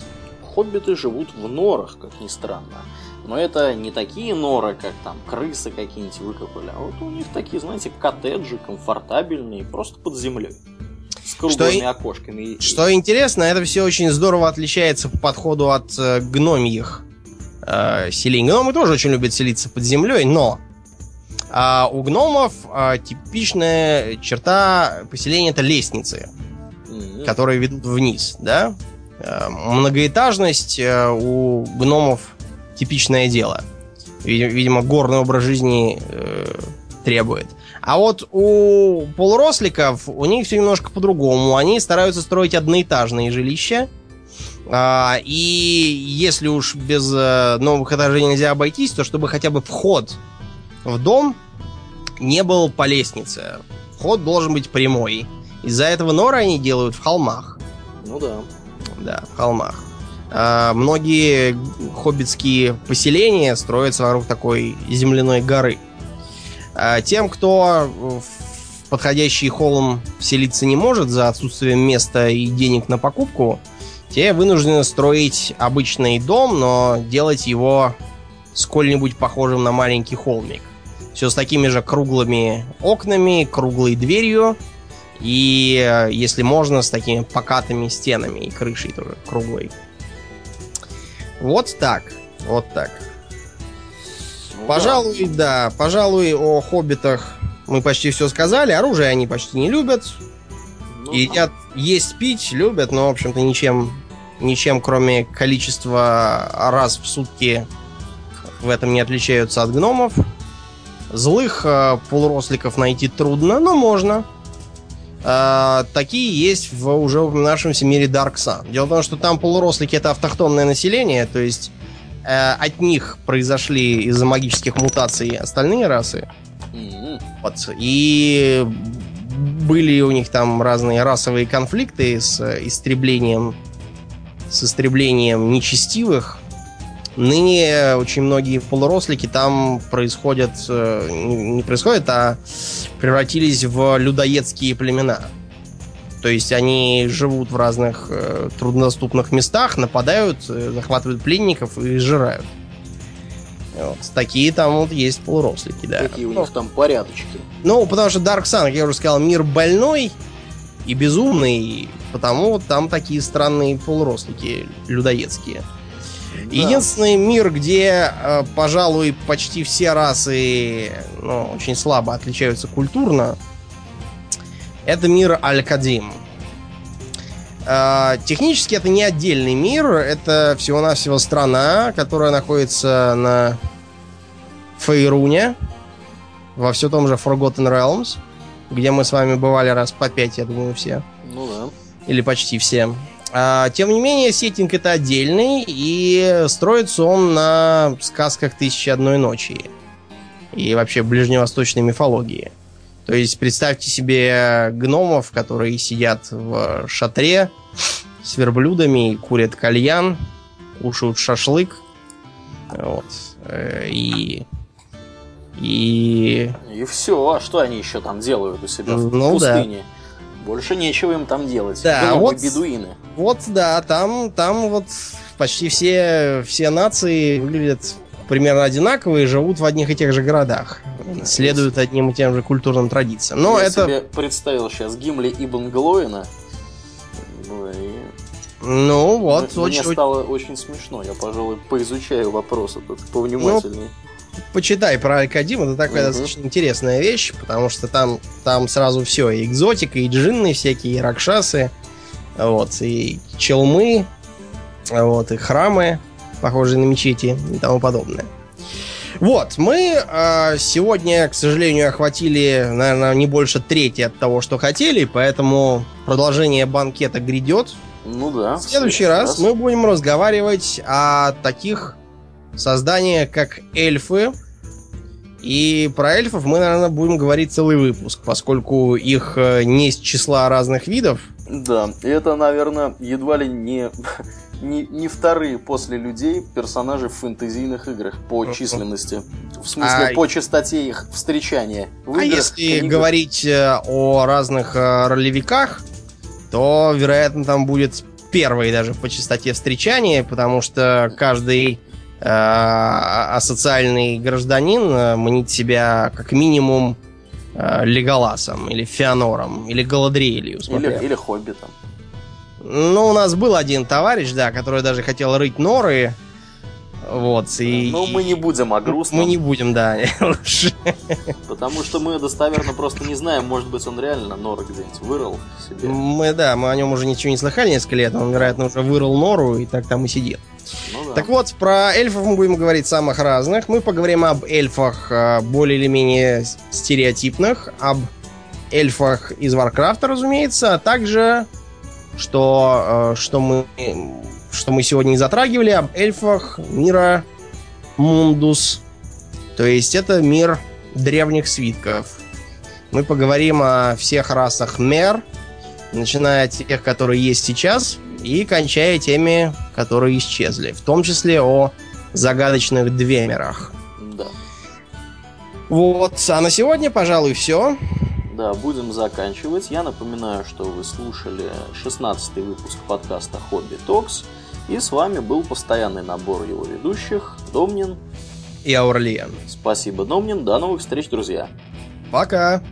Хоббиты живут в норах, как ни странно. Но это не такие норы, как там крысы какие-нибудь выкопали, а вот у них такие, знаете, коттеджи комфортабельные, просто под землей. С круглыми и- окошками. Что интересно, это все очень здорово отличается по подходу от э, гномьих э, селений. Гномы тоже очень любят селиться под землей, но а, у гномов а, типичная черта поселения это лестницы. М, которые ведут вниз, да? Э, Многоэтажность э, у гномов типичное дело. Видимо, видимо, горный образ жизни э, требует. А вот у полуросликов у них все немножко по-другому. Они стараются строить одноэтажные жилища. А, и если уж без э, новых этажей нельзя обойтись, то чтобы хотя бы вход в дом не был по лестнице. Вход должен быть прямой. Из-за этого норы они делают в холмах. Ну да. Да, в холмах. А, многие хоббитские поселения строятся вокруг такой земляной горы. А, тем, кто в подходящий холм селиться не может за отсутствием места и денег на покупку, те вынуждены строить обычный дом, но делать его сколь-нибудь похожим на маленький холмик. Все с такими же круглыми окнами, круглой дверью и, э, если можно, с такими покатыми стенами и крышей тоже круглой. Вот так. Вот так. Ну Пожалуй, да. Пожалуй, о хоббитах мы почти все сказали. Оружие они почти не любят. да. Ну, Едят, есть, пить любят, но, в общем-то, ничем, ничем, кроме количества раз в сутки в этом не отличаются от гномов. Злых э, полуросликов найти трудно, но можно. А, такие есть в уже упоминавшемся мире Sun. Дело в том, что там полурослики это автохтонное население, то есть э, от них произошли из-за магических мутаций остальные расы. м, Вот. И были у них там разные расовые конфликты с э, истреблением с истреблением нечестивых. Ныне очень многие полурослики там происходят, э, не не происходят, а превратились в людоедские племена. То есть они живут в разных э, труднодоступных местах, нападают, э, захватывают пленников и сжирают. Вот, такие там вот есть полурослики, да. Какие у них там порядочки. Ну, потому что Dark Sun, как я уже сказал, мир больной и безумный, потому вот там такие странные полурослики людоедские. Да. Единственный мир, где, э, пожалуй, почти все расы ну, очень слабо отличаются культурно, это мир Аль-Кадим. Э, Технически это не отдельный мир, это всего-навсего страна, которая находится на Фейруне, во все том же Forgotten Realms, где мы с вами бывали раз по пять, я думаю, все. Ну да. Или почти все. А, тем не менее, сеттинг это отдельный, и строится он на сказках «Тысячи одной ночи» и вообще ближневосточной мифологии. То есть представьте себе гномов, которые сидят в шатре с верблюдами, курят кальян, кушают шашлык. Вот. Э, И... И... И все. А что они еще там делают у себя в Ну да. пустыне? Больше нечего им там делать. Да, Гномы, вот- бедуины. Вот, да, там, там вот почти все, все нации выглядят примерно одинаково и живут в одних и тех же городах. Следуют одним и тем же культурным традициям. Но Я это... себе представил сейчас Гимли Ибн Глоина. Ну, и Ну, вот, мне очень, стало очень смешно. Я, пожалуй, поизучаю вопрос этот повнимательнее. почитай про Алькадим, это такая Мгм. достаточно интересная вещь, потому что там, там сразу все, и экзотика, и джинны всякие, и ракшасы, вот, и челмы, вот, и храмы, похожие на мечети и тому подобное. Вот, мы э, сегодня, к сожалению, охватили, наверное, не больше трети от того, что хотели, поэтому продолжение банкета грядет. Ну да. В следующий раз мы будем разговаривать о таких созданиях, как эльфы. И про эльфов мы, наверное, будем говорить целый выпуск, поскольку их э, не из числа разных видов. Да, и это, наверное, едва ли не, не, не вторые после людей персонажи в фэнтезийных играх по численности. В смысле, А- по частоте их встречания. В а играх, если книгах. говорить э, о разных э, ролевиках, то, вероятно, там будет первый даже по частоте встречания, потому что каждый э, асоциальный гражданин э, мнит себя как минимум Леголасом, или Феонором, или Галадриэлью. Или, или Хоббитом. Ну, у нас был один товарищ, да, который даже хотел рыть норы. Вот, и... Но мы не будем о грустном, Мы не будем, да, лучше. потому что мы достоверно просто не знаем, может быть, он реально норы где-нибудь вырыл себе. Мы, да, мы о нем уже ничего не слыхали несколько лет. Он, вероятно, уже вырыл нору и так там и сидит. Ну да. Так вот, про эльфов мы будем говорить самых разных. Мы поговорим об эльфах э, более или менее стереотипных, об эльфах из Варкрафта, разумеется, а также, что, э, что, мы, что мы сегодня не затрагивали, об эльфах мира Мундус. То есть это мир древних свитков. Мы поговорим о всех расах Мер, начиная от тех, которые есть сейчас, и кончая теми, которые исчезли. В том числе о загадочных двемерах. Да. Вот, а на сегодня, пожалуй, все. Да, будем заканчивать. Я напоминаю, что вы слушали 16 выпуск подкаста Хобби Токс. И с вами был постоянный набор его ведущих Домнин. И Аурлиен. Спасибо, Домнин. До новых встреч, друзья. Пока!